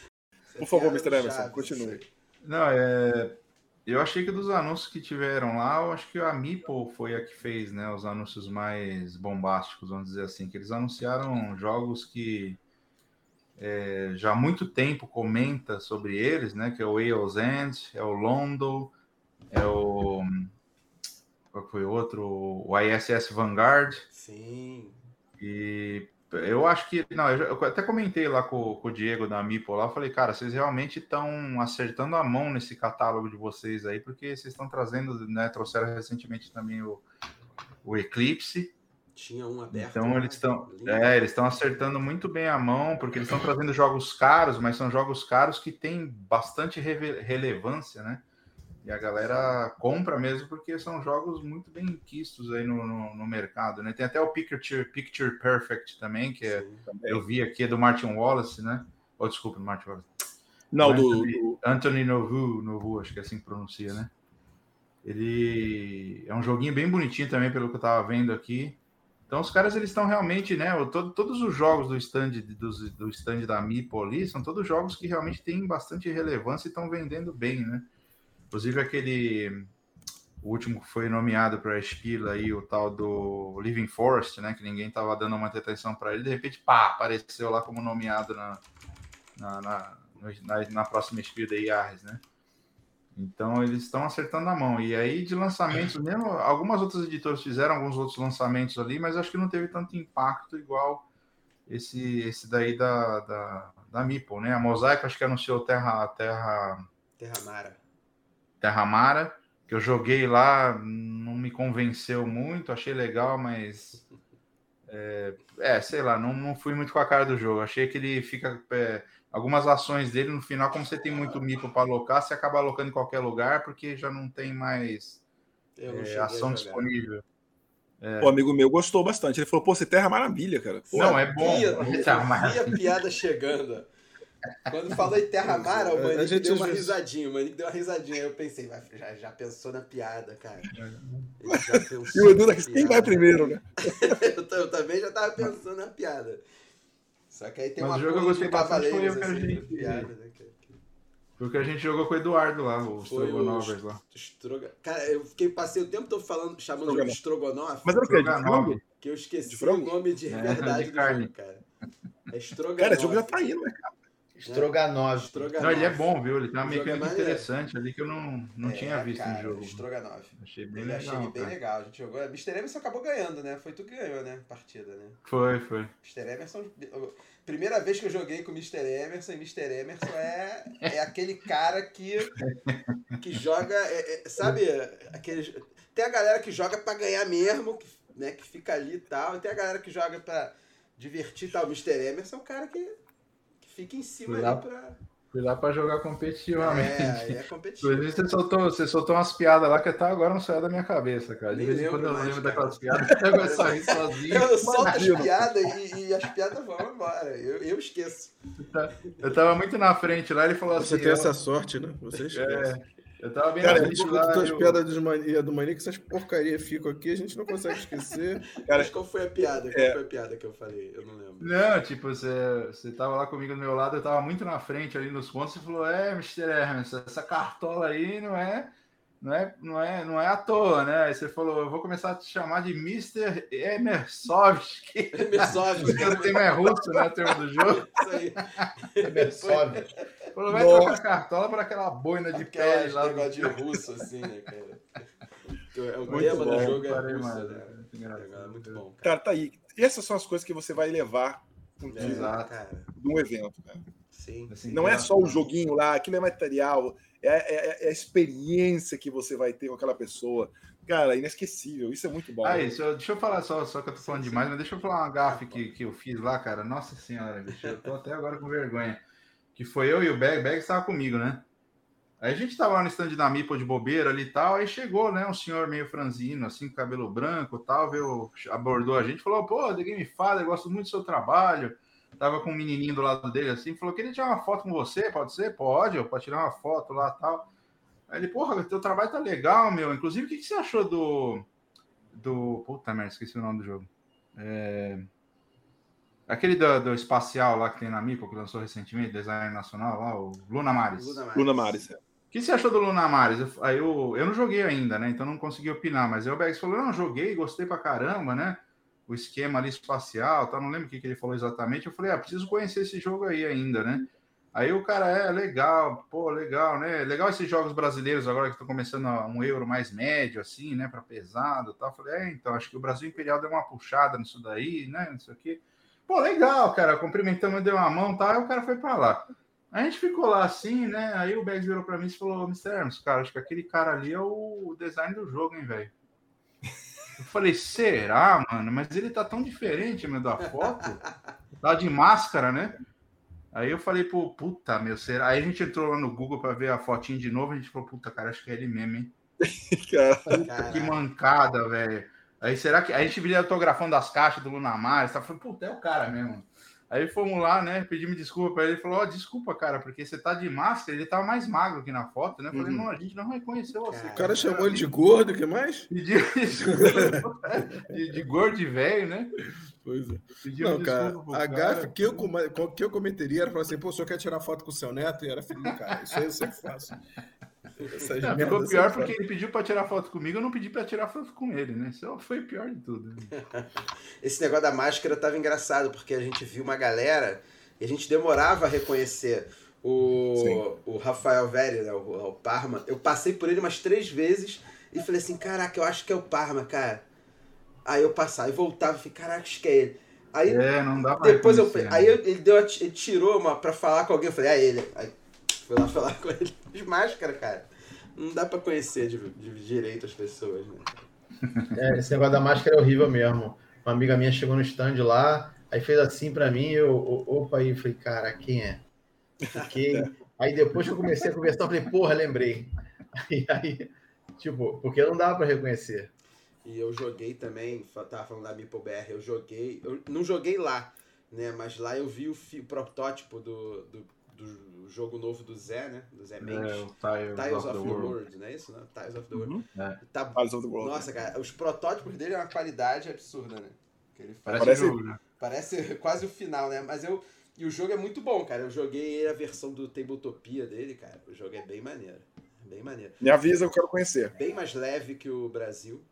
Por favor, Mr.
quer
Emerson, continue.
Não, é. Eu achei que dos anúncios que tiveram lá, eu acho que a Meeple foi a que fez, né, os anúncios mais bombásticos, vamos dizer assim, que eles anunciaram jogos que é, já há muito tempo comenta sobre eles, né, que é o Wales End, é o Londo, é o qual foi o outro, o ISS Vanguard,
Sim.
e eu acho que. Não, eu, até comentei lá com, com o Diego da Mipo lá. Falei, cara, vocês realmente estão acertando a mão nesse catálogo de vocês aí, porque vocês estão trazendo, né? Trouxeram recentemente também o, o Eclipse.
Tinha um aberto.
Então
lá,
eles estão. É, eles estão acertando muito bem a mão, porque eles estão trazendo jogos caros, mas são jogos caros que têm bastante relevância, né? E a galera compra mesmo porque são jogos muito bem quistos aí no, no, no mercado, né? Tem até o Picture, Picture Perfect também, que é,
Sim.
eu vi aqui, é do Martin Wallace, né? Oh, desculpa, do Martin Wallace.
Não, do,
Anthony,
do-
Anthony Novu, Novu, acho que é assim que pronuncia, né? Ele é um joguinho bem bonitinho também, pelo que eu tava vendo aqui. Então os caras eles estão realmente, né? todo- todos os jogos do stand dos- do stand da Mipo ali são todos jogos que realmente têm bastante relevância e estão vendendo bem, né? Inclusive aquele o último que foi nomeado para a Espila aí, o tal do Living Forest, né? Que ninguém tava dando muita atenção para ele, de repente, pá, apareceu lá como nomeado na, na, na, na, na próxima Espila da IARES, né? Então eles estão acertando a mão. E aí, de lançamentos, mesmo algumas outras editoras fizeram alguns outros lançamentos ali, mas acho que não teve tanto impacto igual esse, esse daí da, da, da Meeple, né? A Mosaico acho que anunciou Terra, Terra. Terra Mara, que eu joguei lá, não me convenceu muito, achei legal, mas. É, é, sei lá, não, não fui muito com a cara do jogo. Achei que ele fica. é, algumas ações dele no final, como você tem muito mipo para alocar, você acaba alocando em qualquer lugar, porque já não tem mais
Eu não
é, ação disponível.
o amigo meu gostou bastante. Ele falou, pô, você terra maravilha, cara. Pô,
não, é bom.
Via,
Terra Mara.
vi a piada chegando. Quando falou em Terramara, o
A
Manique
gente
deu uma risadinha. O Manique deu uma risadinha. Aí eu pensei, vai, já, já pensou na piada, cara. Ele já pensou
E o Edu quem
piada.
vai primeiro, né?
eu, eu também já tava pensando na piada. Só que aí tem
Mas
uma
o jogo eu gostei
de
bastante, foi o que a
de
gente-
piada, né? que- que-
Porque a gente jogou com o Eduardo lá, o
o
Strogonovers lá.
Estroga... Cara, eu fiquei, passei o tempo todo falando, chamando de Strogonoff,
Mas era o quê? De frango?
que eu esqueci
de
o nome de
É,
verdade
de
do
carne.
jogo, cara. É Strogonoff.
Cara, esse jogo já tá indo, né, cara?
Stroganov.
Strogonoff.
Não, ele é bom, viu? Ele tem uma
jogo é
mecânica
maneiro.
interessante ali que eu não, não
É,
tinha visto
cara,
no jogo.
Strogonoff.
Achei bem
Eu
legal.
achei ele bem
cara.
legal. A gente jogou. Mr. Emerson acabou ganhando, né? Foi tu que ganhou, né? Partida, né?
Foi, foi.
Mr. Emerson. Primeira vez que eu joguei com o Mr. Emerson, e Mr. Emerson é, é aquele cara que, que joga. é- é- sabe, aqueles. Tem a galera que joga pra ganhar mesmo, que, né? Que fica ali e tal. E tem a galera que joga pra divertir e tal. O Mr. Emerson é o cara que fica em cima
Lá-
ali pra.
Fui lá pra jogar competitivamente.
É, aí é competitivo.
Inclusive, você soltou, você soltou umas piadas lá que até agora não saiu da minha cabeça, cara. De vez em quando eu lembro
cara.
daquelas piadas, eu vou sair sozinho.
Eu solto as piadas e, e as piadas vão embora. Eu, eu esqueço.
Eu tava muito na frente lá, ele falou
Você
assim.
tem
ó,
essa sorte, né? Você esquece.
é, eu tava bem
Cara, a gente as
eu-
piadas dos mania, do mania que essas porcaria ficam aqui, a gente não consegue esquecer.
Cara,
Mas qual foi a piada? Qual
É.
foi a piada que eu falei? Eu não lembro.
Não, tipo, você, você tava lá comigo do meu lado, eu tava muito na frente ali nos pontos, você falou, é, Mr. Hermes, essa cartola aí não é, não é, não é, não é à toa, né? Aí você falou, eu vou começar a te chamar de Mr. Emersovski.
Emersov.
Porque o tema é russo, né, o termo do jogo.
Isso aí.
Sobe.
Vai
Nossa.
trocar a cartola para aquela boina de
Aquela
pele lá. do-
negócio de russo, assim, né, cara? É o
Muito
tema
bom,
do jogo é né?
Muito engraçado.
É muito bom, cara.
cara, tá aí. Essas são as coisas que você vai levar um
É, cara.
de um evento. Né?
Sim.
Assim,
Não é só o joguinho lá, aquilo é material, é, é- é a experiência que você vai ter com aquela pessoa. Cara, inesquecível. Isso é muito bom.
Ah, isso, eu- deixa eu falar só, só que eu tô falando demais, mas deixa eu falar uma gafe que, que eu fiz lá, cara. Nossa senhora, bicho, eu tô até agora com vergonha. Que foi eu e o Bag, o Bag estava comigo, né? Aí a gente tava lá no stand da Mipo de bobeira ali e tal, aí chegou, né, um senhor meio franzino, assim, com cabelo branco e tal, veio, abordou a gente, falou, pô, The Game Father, gosto muito do seu trabalho. Tava com um menininho do lado dele, assim, falou, queria tirar uma foto com você, pode ser? Pode, eu pode tirar uma foto lá e tal. Aí ele, porra, teu trabalho tá legal, meu. Inclusive, o que, que você achou do. Do. Puta merda, esqueci o nome do jogo. É... Aquele do, do espacial lá que tem na Mipo, que lançou recentemente, design nacional lá, o Luna Maris.
Luna
O
Maris.
é.
que você achou do Luna Maris? Eu, aí eu, eu não joguei ainda, né? Então não consegui opinar, mas aí o Bex falou: não, joguei, gostei pra caramba, né? O esquema ali espacial, tá? não lembro o que, que ele falou exatamente. Eu falei, ah, preciso conhecer esse jogo aí ainda, né? Aí o cara é legal, pô, legal, né? Legal esses jogos brasileiros agora que estão começando a um euro mais médio, assim, né? Para pesado e tal. Eu falei, é, então, acho que o Brasil Imperial deu uma puxada nisso daí, né? Não sei o quê. Pô, legal, cara. Cumprimentamos, deu uma mão e tal. Aí o cara foi para lá. A gente ficou lá assim, né? Aí o Bags virou para mim e falou: Mr. Hermes, cara, acho que aquele cara ali é o design do jogo, hein, velho? Eu falei, será, mano? Mas ele tá tão diferente, meu, da foto. Tá de máscara, né? Aí eu falei, pô, puta, meu, será? Aí a gente entrou lá no Google pra ver a fotinho de novo, a gente falou, puta, cara, acho que é ele mesmo, hein? Que mancada, velho. Aí será que. Aí a gente viu autografando as caixas do Lunamar, tá? Falei, puta, é o cara mesmo. Aí fomos lá, né? Pedimos desculpa pra ele. Ele falou: Ó, desculpa, cara, porque você tá de máscara. Ele tava mais magro que na foto, né? Eu Falei:
Uhum.
não, a gente não reconheceu você.
Cara,
O cara chamou ele de gordo, o que mais?
Pediu desculpa. de, de gordo e velho, né?
Pois é.
Pediu
Não, cara, a gafe que eu, que eu cometeria era falar assim, pô, o senhor quer tirar foto com o seu neto? E era filho do cara. Isso aí eu sempre faço.
Não, ficou
eu
pior porque ele pediu pra tirar foto comigo, eu não pedi pra tirar foto com ele, né? Isso foi o pior de tudo.
Esse negócio da máscara tava engraçado, porque a gente viu uma galera e a gente demorava a reconhecer o, o Rafael Velli, né, o, o Parma. Eu passei por ele umas três vezes e falei assim, caraca, eu acho que é o Parma, cara. Aí eu passava e voltava e falei, caraca, acho que é ele. Aí
É, não dá pra
depois eu aí
né?
ele, deu, ele tirou uma pra falar com alguém, eu falei, é ele. Aí fui lá falar com ele de máscara, cara. Não dá pra conhecer de, de direito as pessoas, né?
É, esse negócio da máscara é horrível mesmo. Uma amiga minha chegou no stand lá, aí fez assim pra mim, eu, opa, aí falei, cara, quem é? Fiquei. Aí depois que eu comecei a conversar, eu falei, porra, lembrei. Aí, aí tipo, porque não dava pra reconhecer.
E eu joguei também, tava falando da Meeple BR, eu joguei, eu não joguei lá, né? Mas lá eu vi o, fi- o protótipo do, do, do jogo novo do Zé, né? Do Zé
É,
Mendes.
o Tiles,
Tiles
of the World.
não é isso? Né? Tiles of the World.
Uhum.
É.
Tá,
Tiles of the World.
nossa, cara, os protótipos dele é uma qualidade absurda, né? Que ele faz.
Parece,
Parece-
jogo, né?
Parece quase o final, né? Mas eu. E o jogo é muito bom, cara. Eu joguei a versão do Tabletopia dele, cara. O jogo é bem maneiro. Bem maneiro.
Me avisa, eu quero conhecer.
Bem mais leve que o Brasil,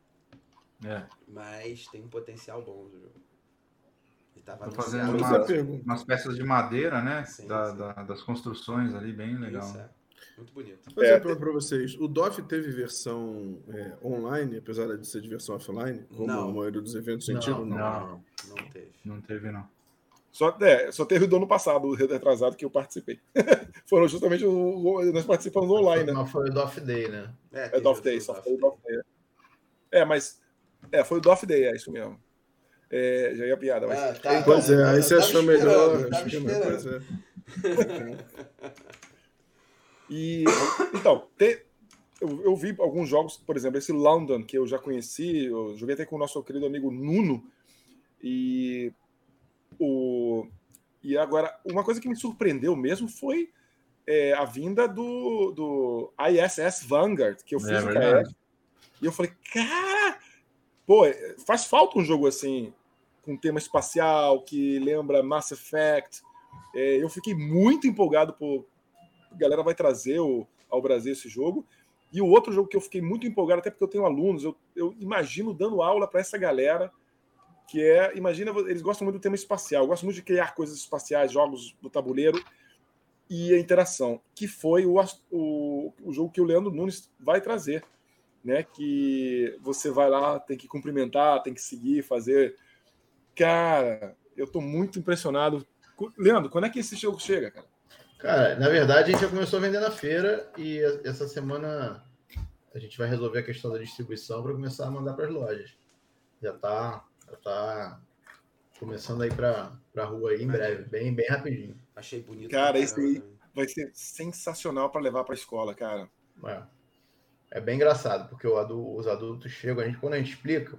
É.
mas tem um potencial bom do jogo. E anunciado.
fazendo
Mas
uma-
a pergunta.
Umas peças de madeira, né?
Sim,
Da-
sim.
da- das construções ali, bem legal.
Isso, é. Muito bonito.
Vou fazer
É,
pra vocês. O DOF teve versão é, online, apesar de ser de versão offline, como
Não.
a maioria dos eventos
Não,
sentiram?
não.
Não, não teve.
Não teve, não.
Só, é, só teve do ano passado, o retrasado, que eu participei. Foram justamente o, o- nós participamos do online, né?
Não foi o Doff Day, né?
É,
É
o
Day, só foi o
Day.
Doff Day. É, mas. É, foi o Doff Day, é isso mesmo. É, já ia piada, mas.
Ah, tá,
Pois é, aí
eu
você
tava
achou
esperando,
melhor. pois é.
E então, te, eu, eu, vi alguns jogos, por exemplo, esse London, que eu já conheci, eu joguei até com o nosso querido amigo Nuno. E o e agora, uma coisa que me surpreendeu mesmo foi é, a vinda do, do ISS Vanguard, que eu fiz é, KS. E eu falei, cara, pô, faz falta um jogo assim, com tema espacial, que lembra Mass Effect. É, eu fiquei muito empolgado por. A galera vai trazer o, ao Brasil esse jogo. E o outro jogo que eu fiquei muito empolgado, até porque eu tenho alunos, eu, eu imagino dando aula para essa galera, que é, imagina, eles gostam muito do tema espacial, gostam muito de criar coisas espaciais, jogos do tabuleiro e a interação, que foi o, o, o jogo que o Leandro Nunes vai trazer, né? Que você vai lá, tem que cumprimentar, tem que seguir, fazer. Cara, eu tô muito impressionado. Leandro, quando é que esse jogo chega, cara?
Cara, na verdade a gente já começou a vender na feira e essa semana a gente vai resolver a questão da distribuição para começar a mandar para as lojas. Já tá, já tá começando aí para a rua aí em breve, bem, bem rapidinho.
Achei bonito.
Cara, esse aí vai ser sensacional para levar para a escola, cara.
É. é bem engraçado, porque o, os adultos chegam, a gente, quando a gente explica,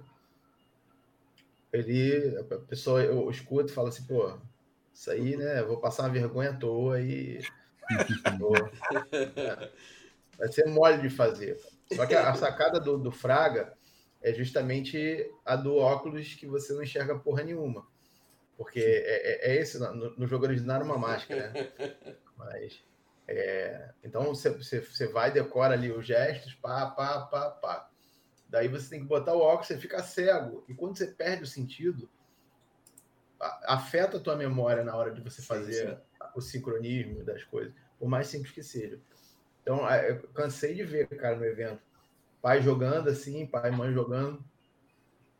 ele, a pessoa eu escuta e fala assim, pô, isso aí, né, vou passar uma vergonha à toa e. Vai ser mole de fazer. Só que a sacada do, do Fraga é justamente a do óculos que você não enxerga porra nenhuma. Porque é, é, é esse, no, no, jogo original era uma máscara, né? Mas. É, então você, você, você vai, decora ali os gestos, pá, pá, pá, pá. Daí você tem que botar o óculos, você fica cego. E quando você perde o sentido, afeta a tua memória na hora de você fazer sim, sim. o sincronismo das coisas, por mais simples que seja. Então, eu cansei de ver, cara, no evento, pai jogando assim, pai e mãe jogando,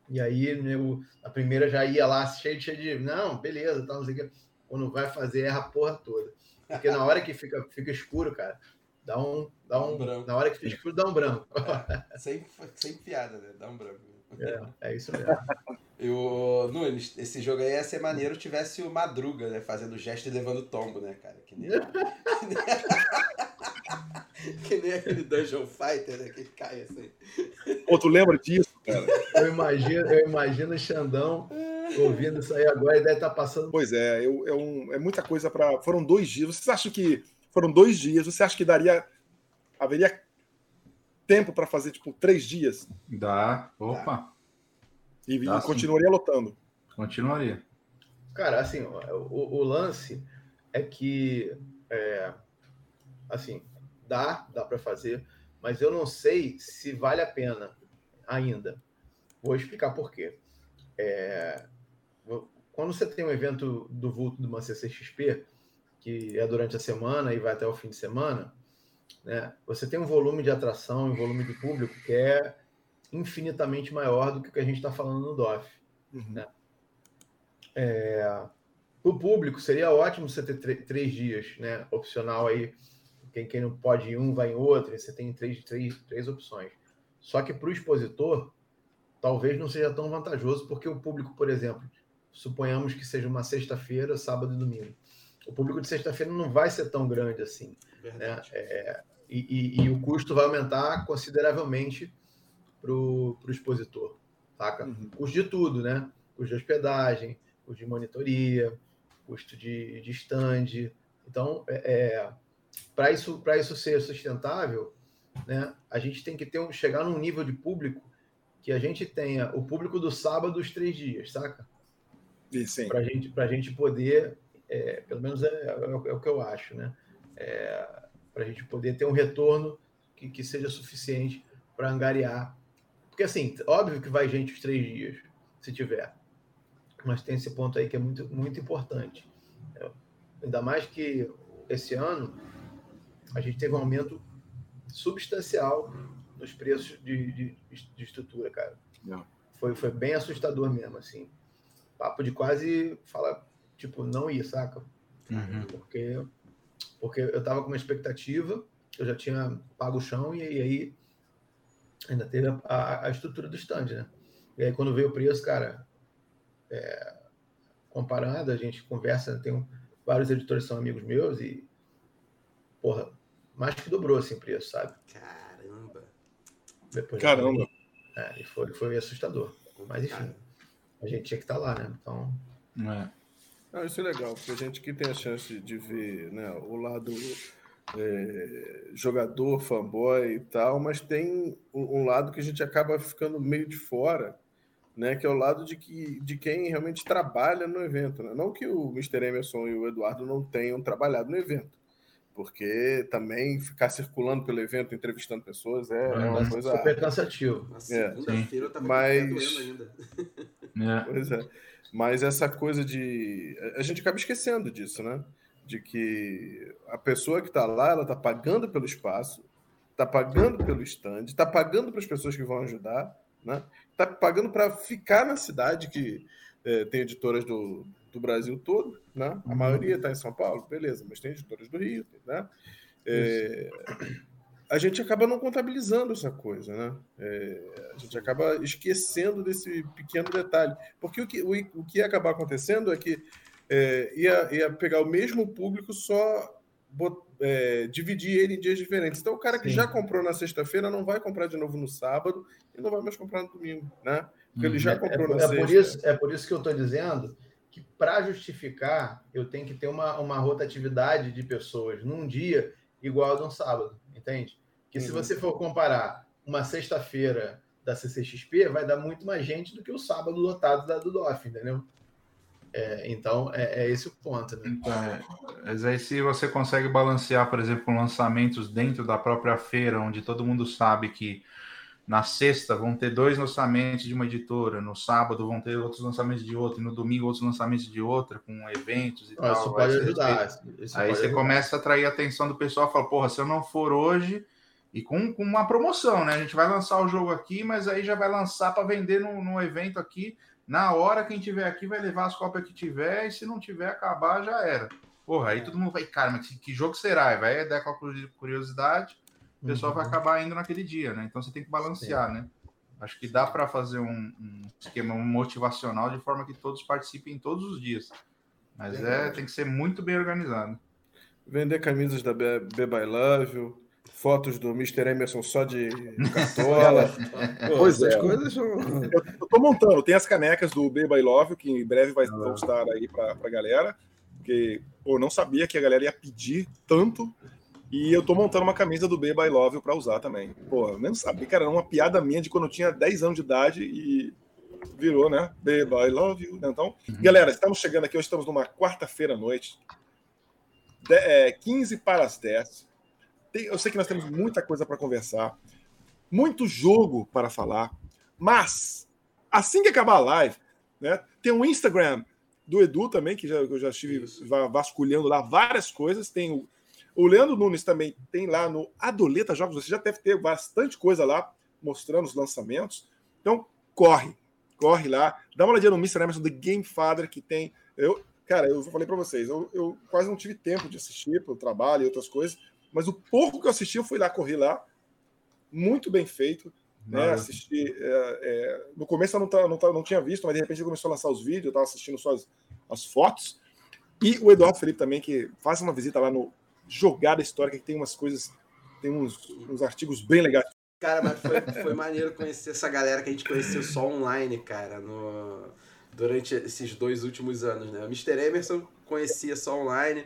e aí, meu, a primeira já ia lá cheio, cheio de. Não, beleza, tá, não sei o que. Quando vai fazer, erra a porra toda. Porque na hora que fica, fica escuro, cara, dá um. Dá um, um na hora que fica escuro, dá um branco.
É, sem, sem piada, né? Dá um branco.
É, é isso mesmo.
Eu, Nunes, esse jogo aí ia ser maneiro tivesse o Madruga, né? Fazendo gesto e levando tombo, né, cara? Que nem, que nem, que nem aquele Dungeon Fighter, né? Que cai assim.
Pô, tu lembra disso, cara?
Eu imagino, eu imagino o Xandão ouvindo isso aí agora e deve estar tá passando.
Pois é, eu, é, um, é muita coisa para. Foram dois dias. Vocês acham que foram dois dias? Você acha que daria. Haveria tempo para fazer, tipo, três dias?
Dá. Opa.
E, Dá, e continuaria lotando.
Continuaria.
Cara, assim, o, o lance é que. É, assim, dá, dá para fazer, mas eu não sei se vale a pena ainda. Vou explicar por quê. É, quando você tem um evento do vulto do Manchester XP, que é durante a semana e vai até o fim de semana, né, você tem um volume de atração, um volume de público que é infinitamente maior do que o que a gente está falando no DOF. Uhum. Né? É, o público seria ótimo você ter três dias, né? Opcional aí quem, quem não pode ir um, vai em outro, você tem três, três, três opções. Só que para o expositor, talvez não seja tão vantajoso, porque o público, por exemplo, suponhamos que seja uma sexta-feira, sábado e domingo. O público de sexta-feira não vai ser tão grande assim. Né? É, e, e, e, o custo vai aumentar consideravelmente para o expositor. Saca? Uhum. Custo de tudo, né? Custo de hospedagem, custo de monitoria, custo de, de stand. Então, é, é para isso, isso ser sustentável, né, a gente tem que ter um, chegar num nível de público que a gente tenha o público do sábado os três dias, saca? Para gente, a gente poder, é, pelo menos é, é, é, o que eu acho, né? É, para a gente poder ter um retorno que, que seja suficiente para angariar. Porque, assim, óbvio que vai gente os três dias, se tiver. Mas tem esse ponto aí que é muito, muito importante. É, ainda mais que esse ano a gente teve um aumento substancial nos preços de, de, de estrutura, cara. Foi, foi bem assustador mesmo, assim. Papo de quase falar, tipo, não ir, saca? Uhum. Porque, porque eu tava com uma expectativa, eu já tinha pago o chão e, e aí ainda teve a, a, a, estrutura do stand, né? E aí quando veio o preço, cara, é, comparado, a gente conversa, tem um, vários editores são amigos meus e, porra, mais que dobrou assim o preço, sabe?
Caramba.
Depois
Caramba.
É, e foi, foi assustador. Mas enfim, a gente tinha que estar lá, né? Então.
É.
Ah, isso é legal, porque a gente que tem a chance de ver né, o lado é, jogador, fanboy e tal, mas tem um, lado que a gente acaba ficando meio de fora, né? Que é o lado de, que, de quem realmente trabalha no evento. Né? Não que o Mr. Emerson e o Eduardo não tenham trabalhado no evento, porque também ficar circulando pelo evento, entrevistando pessoas, é, é uma coisa.
Super cansativo.
Na
É,
segunda-feira eu tava
Mas-
ainda.
É.
Pois é. Mas essa coisa de. A gente acaba esquecendo disso, né? De que a pessoa que está lá, ela está pagando pelo espaço, está pagando pelo stand, está pagando para as pessoas que vão ajudar, né? Está pagando para ficar na cidade, que eh, tem editoras do, do Brasil todo, né? A maioria está em São Paulo, beleza, mas tem editoras do Rio, né? Eh, a gente acaba não contabilizando essa coisa, né? É, a gente acaba esquecendo desse pequeno detalhe. Porque o que, o, o que ia acabar acontecendo é que é, ia, ia pegar o mesmo público, só bot- é, dividir ele em dias diferentes. Então, o cara que
Sim.
já comprou na sexta-feira não vai comprar de novo no sábado e não vai mais comprar no domingo, né? Porque ele já
É,
comprou
por,
na
é
sexta.
por isso, é por isso que eu estou dizendo que, para justificar, eu tenho que ter uma, uma rotatividade de pessoas num dia igual a de um sábado, entende? Que se
Uhum.
você for comparar uma sexta-feira da CCXP, vai dar muito mais gente do que o sábado lotado da do DOF, entendeu? É, então, é, é esse o ponto, né?
Então, é. Mas aí se você consegue balancear, por exemplo, com lançamentos dentro da própria feira, onde todo mundo sabe que na sexta vão ter dois lançamentos de uma editora, no sábado vão ter outros lançamentos de outra, e no domingo outros lançamentos de outra, com eventos e
Ó,
tal.
Isso pode ajudar. isso
Aí
pode
você
ajudar.
começa a atrair a atenção do pessoal, fala, porra, se eu não for hoje, e com, com uma promoção, né? A gente vai lançar o jogo aqui, mas aí já vai lançar para vender no, no evento aqui. Na hora, quem tiver aqui vai levar as cópias que tiver, e se não tiver, acabar, já era. Porra, aí todo mundo vai, cara, mas que, que jogo será? Vai dar aquela curiosidade, o pessoal vai
Uhum.
acabar indo naquele dia, né? Então você tem que balancear, né? Acho que dá para fazer um, um esquema motivacional de forma que todos participem todos os dias. Mas é, tem que ser muito bem organizado.
Vender camisas da Be Beba I Love You, fotos do Mr. Emerson só de cartola. Pô,
Pois é.
coisas.
Eu tô montando, tem as canecas do Beba I Love, que em breve vai, vão estar aí pra, pra galera. Porque eu não sabia que a galera ia pedir tanto. E eu tô montando uma camisa do Beba I Love pra usar também. Pô, eu nem sabia, cara, era uma piada minha de quando eu tinha 10 anos de idade e virou, né? Beba I Love You. né? Então, galera, estamos chegando aqui, hoje estamos numa quarta-feira à noite. De, é, 15 para as 10. Tem- eu sei que nós temos muita coisa para conversar, muito jogo para falar, mas assim que acabar a live, né, tem um Instagram do Edu também, que já, eu já estive va- vasculhando lá várias coisas. Tem o, o Leandro Nunes também tem lá no Adoleta Jogos, você já deve ter bastante coisa lá mostrando os lançamentos. Então, corre, corre lá, dá uma olhadinha no Mr. Emerson The Game Father, que tem. Eu, cara, eu falei para vocês, eu, eu quase não tive tempo de assistir pelo trabalho e outras coisas, mas o pouco que eu assisti, eu fui lá correr lá. Muito bem feito. Né, assisti. é, é, no começo eu não, tá- não, tá- não tinha visto, mas de repente ele começou a lançar os vídeos, eu estava assistindo só as, as fotos. E o Eduardo Felipe também, que faz uma visita lá no Jogada Histórica, que tem umas coisas, tem uns, uns artigos bem legais.
Cara, mas foi, foi maneiro conhecer essa galera que a gente conheceu só online, cara, no, durante esses dois últimos anos, né? O Mr. Emerson conhecia só online,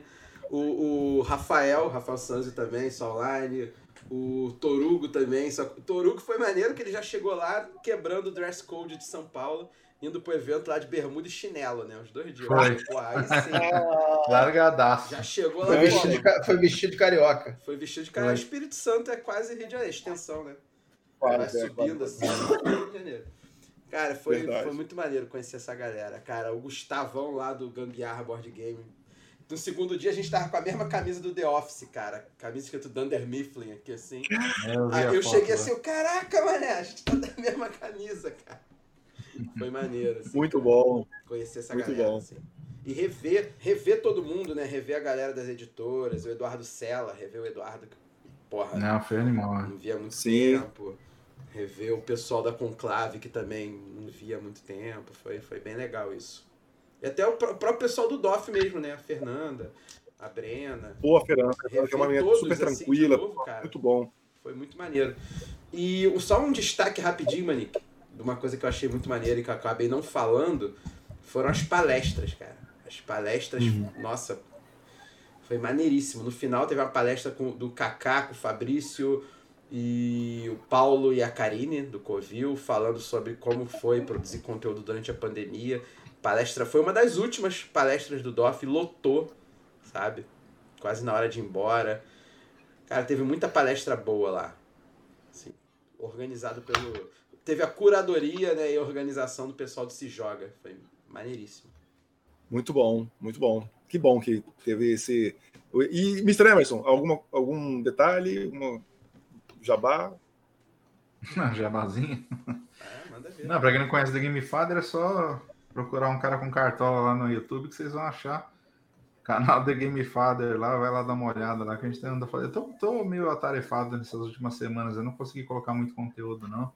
o, o Rafael, Rafael Sanzio também, só online, o Torugo também, só o Torugo foi maneiro que ele já chegou lá quebrando o dress code de São Paulo, indo pro evento lá de bermuda e chinelo, né? Os dois dias.
Foi.
Pô, aí sim,
Largadaço.
já chegou lá
Foi
no
vestido, de, ca- foi vestido de carioca.
Foi vestido de cara.
Foi.
Espírito Santo é quase Rio de Janeiro, extensão, né?
Claro,
Vai
é,
subindo
claro.
assim, Rio de Janeiro. Cara, foi,
Verdade.
foi muito maneiro conhecer essa galera. Cara, o Gustavão lá do Gambiarra Board Game. No segundo dia a gente tava com a mesma camisa do The Office, cara. Camisa escrito Dunder Mifflin aqui assim.
Eu, vi
Aí
a
eu
foto
cheguei
lá.
assim, eu, caraca, mané, a gente tá da mesma camisa, cara. Foi maneiro, assim.
Muito bom.
Conhecer essa
Muito
galera,
bom.
assim. E rever, rever todo mundo, né? Rever a galera das editoras, o Eduardo Sela, rever o Eduardo, que, porra,
Não, foi animal. né?
não via há muito
Sim.
tempo. Rever o pessoal da Conclave, que também não via há muito tempo. Foi, foi bem legal isso. E até o pró- próprio pessoal do DOF mesmo, né? A Fernanda. a Brena.
Boa, Fernanda. Que é uma menina
todos,
super
assim,
tranquila.
novo, cara.
muito bom.
Foi muito maneiro. E o- só um destaque rapidinho, Manique, de uma coisa que eu achei muito maneiro e que eu acabei não falando, foram as palestras, cara. As palestras, nossa, foi maneiríssimo. No final teve uma palestra com, do Kaká, com o Fabrício e o Paulo e a Karine, do Covil, falando sobre como foi produzir conteúdo durante a pandemia. Palestra foi uma das últimas palestras do DOF, lotou, sabe? Quase na hora de ir embora. Cara, teve muita palestra boa lá. Assim, organizado pelo. Teve a curadoria né, e a organização do pessoal do Se Joga. Foi maneiríssimo.
Muito bom, muito bom. Que bom que teve esse. E, Mr. Emerson, alguma, algum detalhe? Uma jabá?
Jabazinho.
É, manda ver.
Não, pra quem não conhece The Game Father, é só procurar um cara com cartola lá no YouTube que vocês vão achar. Canal The Game Father lá, vai lá dar uma olhada lá que a gente anda fazendo. Eu tô, tô meio atarefado nessas últimas semanas, eu não consegui colocar muito conteúdo, não.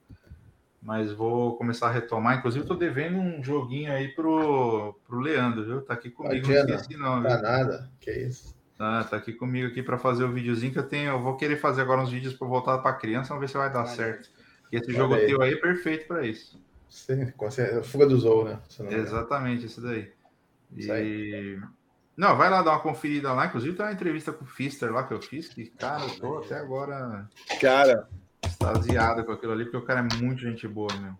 Mas vou começar a retomar. Inclusive, tô devendo um joguinho aí pro, pro Leandro, viu? Tá aqui comigo, não
Imagina.
esqueci não,
Tá nada. Que isso.
Tá, tá aqui comigo aqui para fazer o videozinho que eu tenho. Eu vou querer fazer agora uns vídeos para voltar para criança, vamos ver se vai dar certo. E esse
Olha
jogo teu aí é perfeito para isso.
Sim, com certeza. Fuga do Zou, né? Não.
Exatamente, isso daí.
Isso
E... Não, vai lá dar uma conferida lá. Inclusive, tem uma entrevista com o Fister lá que eu fiz, que, cara, eu tô até agora
Cara,
extasiado com aquilo ali, porque o cara é muito gente boa, meu.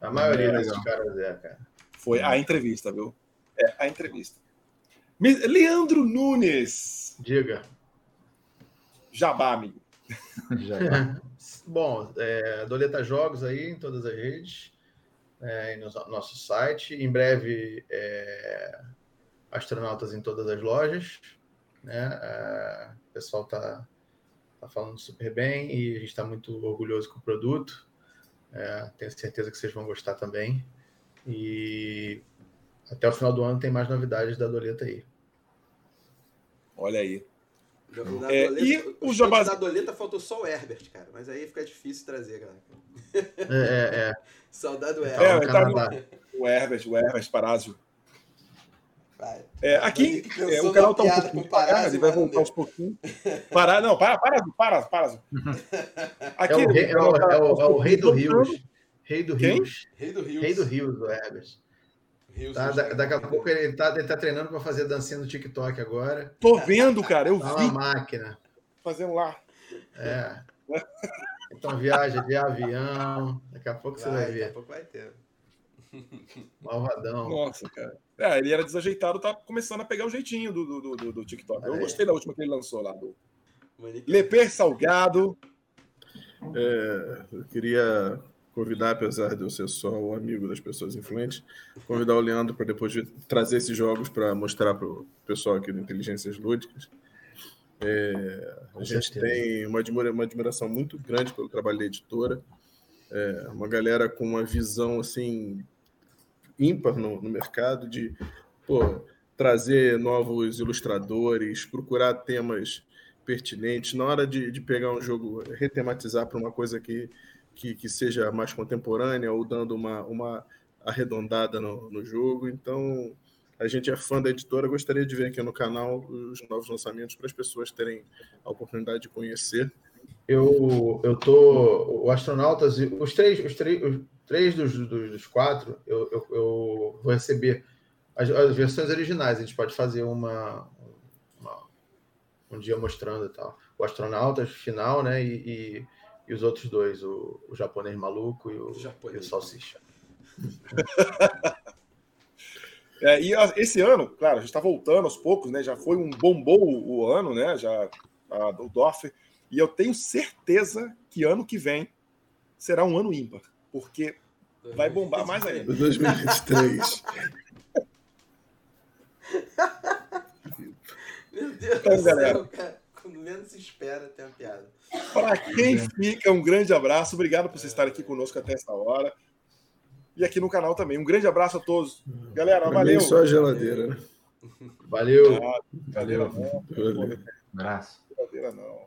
A maioria
É,
desses
legal.
caras é, cara.
foi a entrevista, viu? É a entrevista. Leandro Nunes,
Diga.
jabá, amigo.
Bom, é, Doleta Jogos aí em todas as redes, é, e no no nosso site. Em breve, é, Astronautas em todas as lojas. Né? É, o pessoal tá, tá falando super bem e a gente está muito orgulhoso com o produto. É, tenho certeza que vocês vão gostar também. E até o final do ano tem mais novidades da Doleta aí.
Olha aí. É,
doleta,
e
o
o jabá-
da doleta faltou só o Herbert, cara. Mas aí fica difícil trazer, cara.
É, é, é.
Saudade do
É,
Herbert.
no
tá no-. O Herbert, o Herbert Parásio.
Vai.
É, aqui, é, o canal
na
tá um pouquinho devagar, ele vai voltar
deu.
aos pouquinhos. Pará, não, para, para, para, para. Aqui,
É o, rei, é, o, é o- é o rei do
pouquinhos voltando.
Rios. Rei do? Rios.
Rei do Rio.
Rei do Rios, o Herbert. Tá, da- daqui a pouco ele tá, ele tá treinando para fazer dancinha no TikTok agora.
Tô vendo, cara, eu
Tá
vi
uma máquina.
fazendo lá.
É. Então viaja de avião. Daqui a pouco você vai
Vai, daqui a
ver.
pouco vai ter.
Malvadão.
Nossa, cara. É, ele era desajeitado, tá começando a pegar o jeitinho do, do, do, do TikTok. Eu
Olha aí.
gostei da última que ele lançou lá. Do. Leper Salgado.
É, eu queria convidar, apesar de eu ser só o amigo das pessoas influentes, convidar o Leandro para depois de trazer esses jogos para mostrar para o pessoal aqui do Inteligências Lúdicas. É, a gente tem uma, admira- uma admiração muito grande pelo trabalho da editora. É, uma galera com uma visão assim ímpar no, no mercado de pô, trazer novos ilustradores, procurar temas pertinentes na hora de, de pegar um jogo, retematizar para uma coisa que, que, que seja mais contemporânea ou dando uma, uma arredondada no, no jogo. Então, a gente é fã da editora, gostaria de ver aqui no canal os novos lançamentos para as pessoas terem a oportunidade de conhecer.
Eu, eu tô. O Astronautas, os três, os três, três dos, dos, dos quatro, eu, eu, eu vou receber as, as versões originais. A gente pode fazer uma, uma- um dia mostrando e tal. O Astronautas final, né? E, e, e os outros dois, o, o japonês maluco e o,
japonês.
e o salsicha.
É, e esse ano, claro, a gente está voltando aos poucos, né? Já foi um bombou o, ano, né? Já a, o DOF. E eu tenho certeza que ano que vem será um ano ímpar, porque vai bombar mais ainda.
2023.
Meu Deus
Então,
do céu,
galera.
cara. Quando menos se espera, tem uma piada.
Para quem fica, um grande abraço. Obrigado por vocês estarem aqui conosco até essa hora. E aqui no canal também. Um grande abraço a todos. Galera,
Pra mim,
valeu.
só a geladeira, né?
Valeu!
Ah, Brincadeira não,
Valeu.
Abraço.
brincadeira não.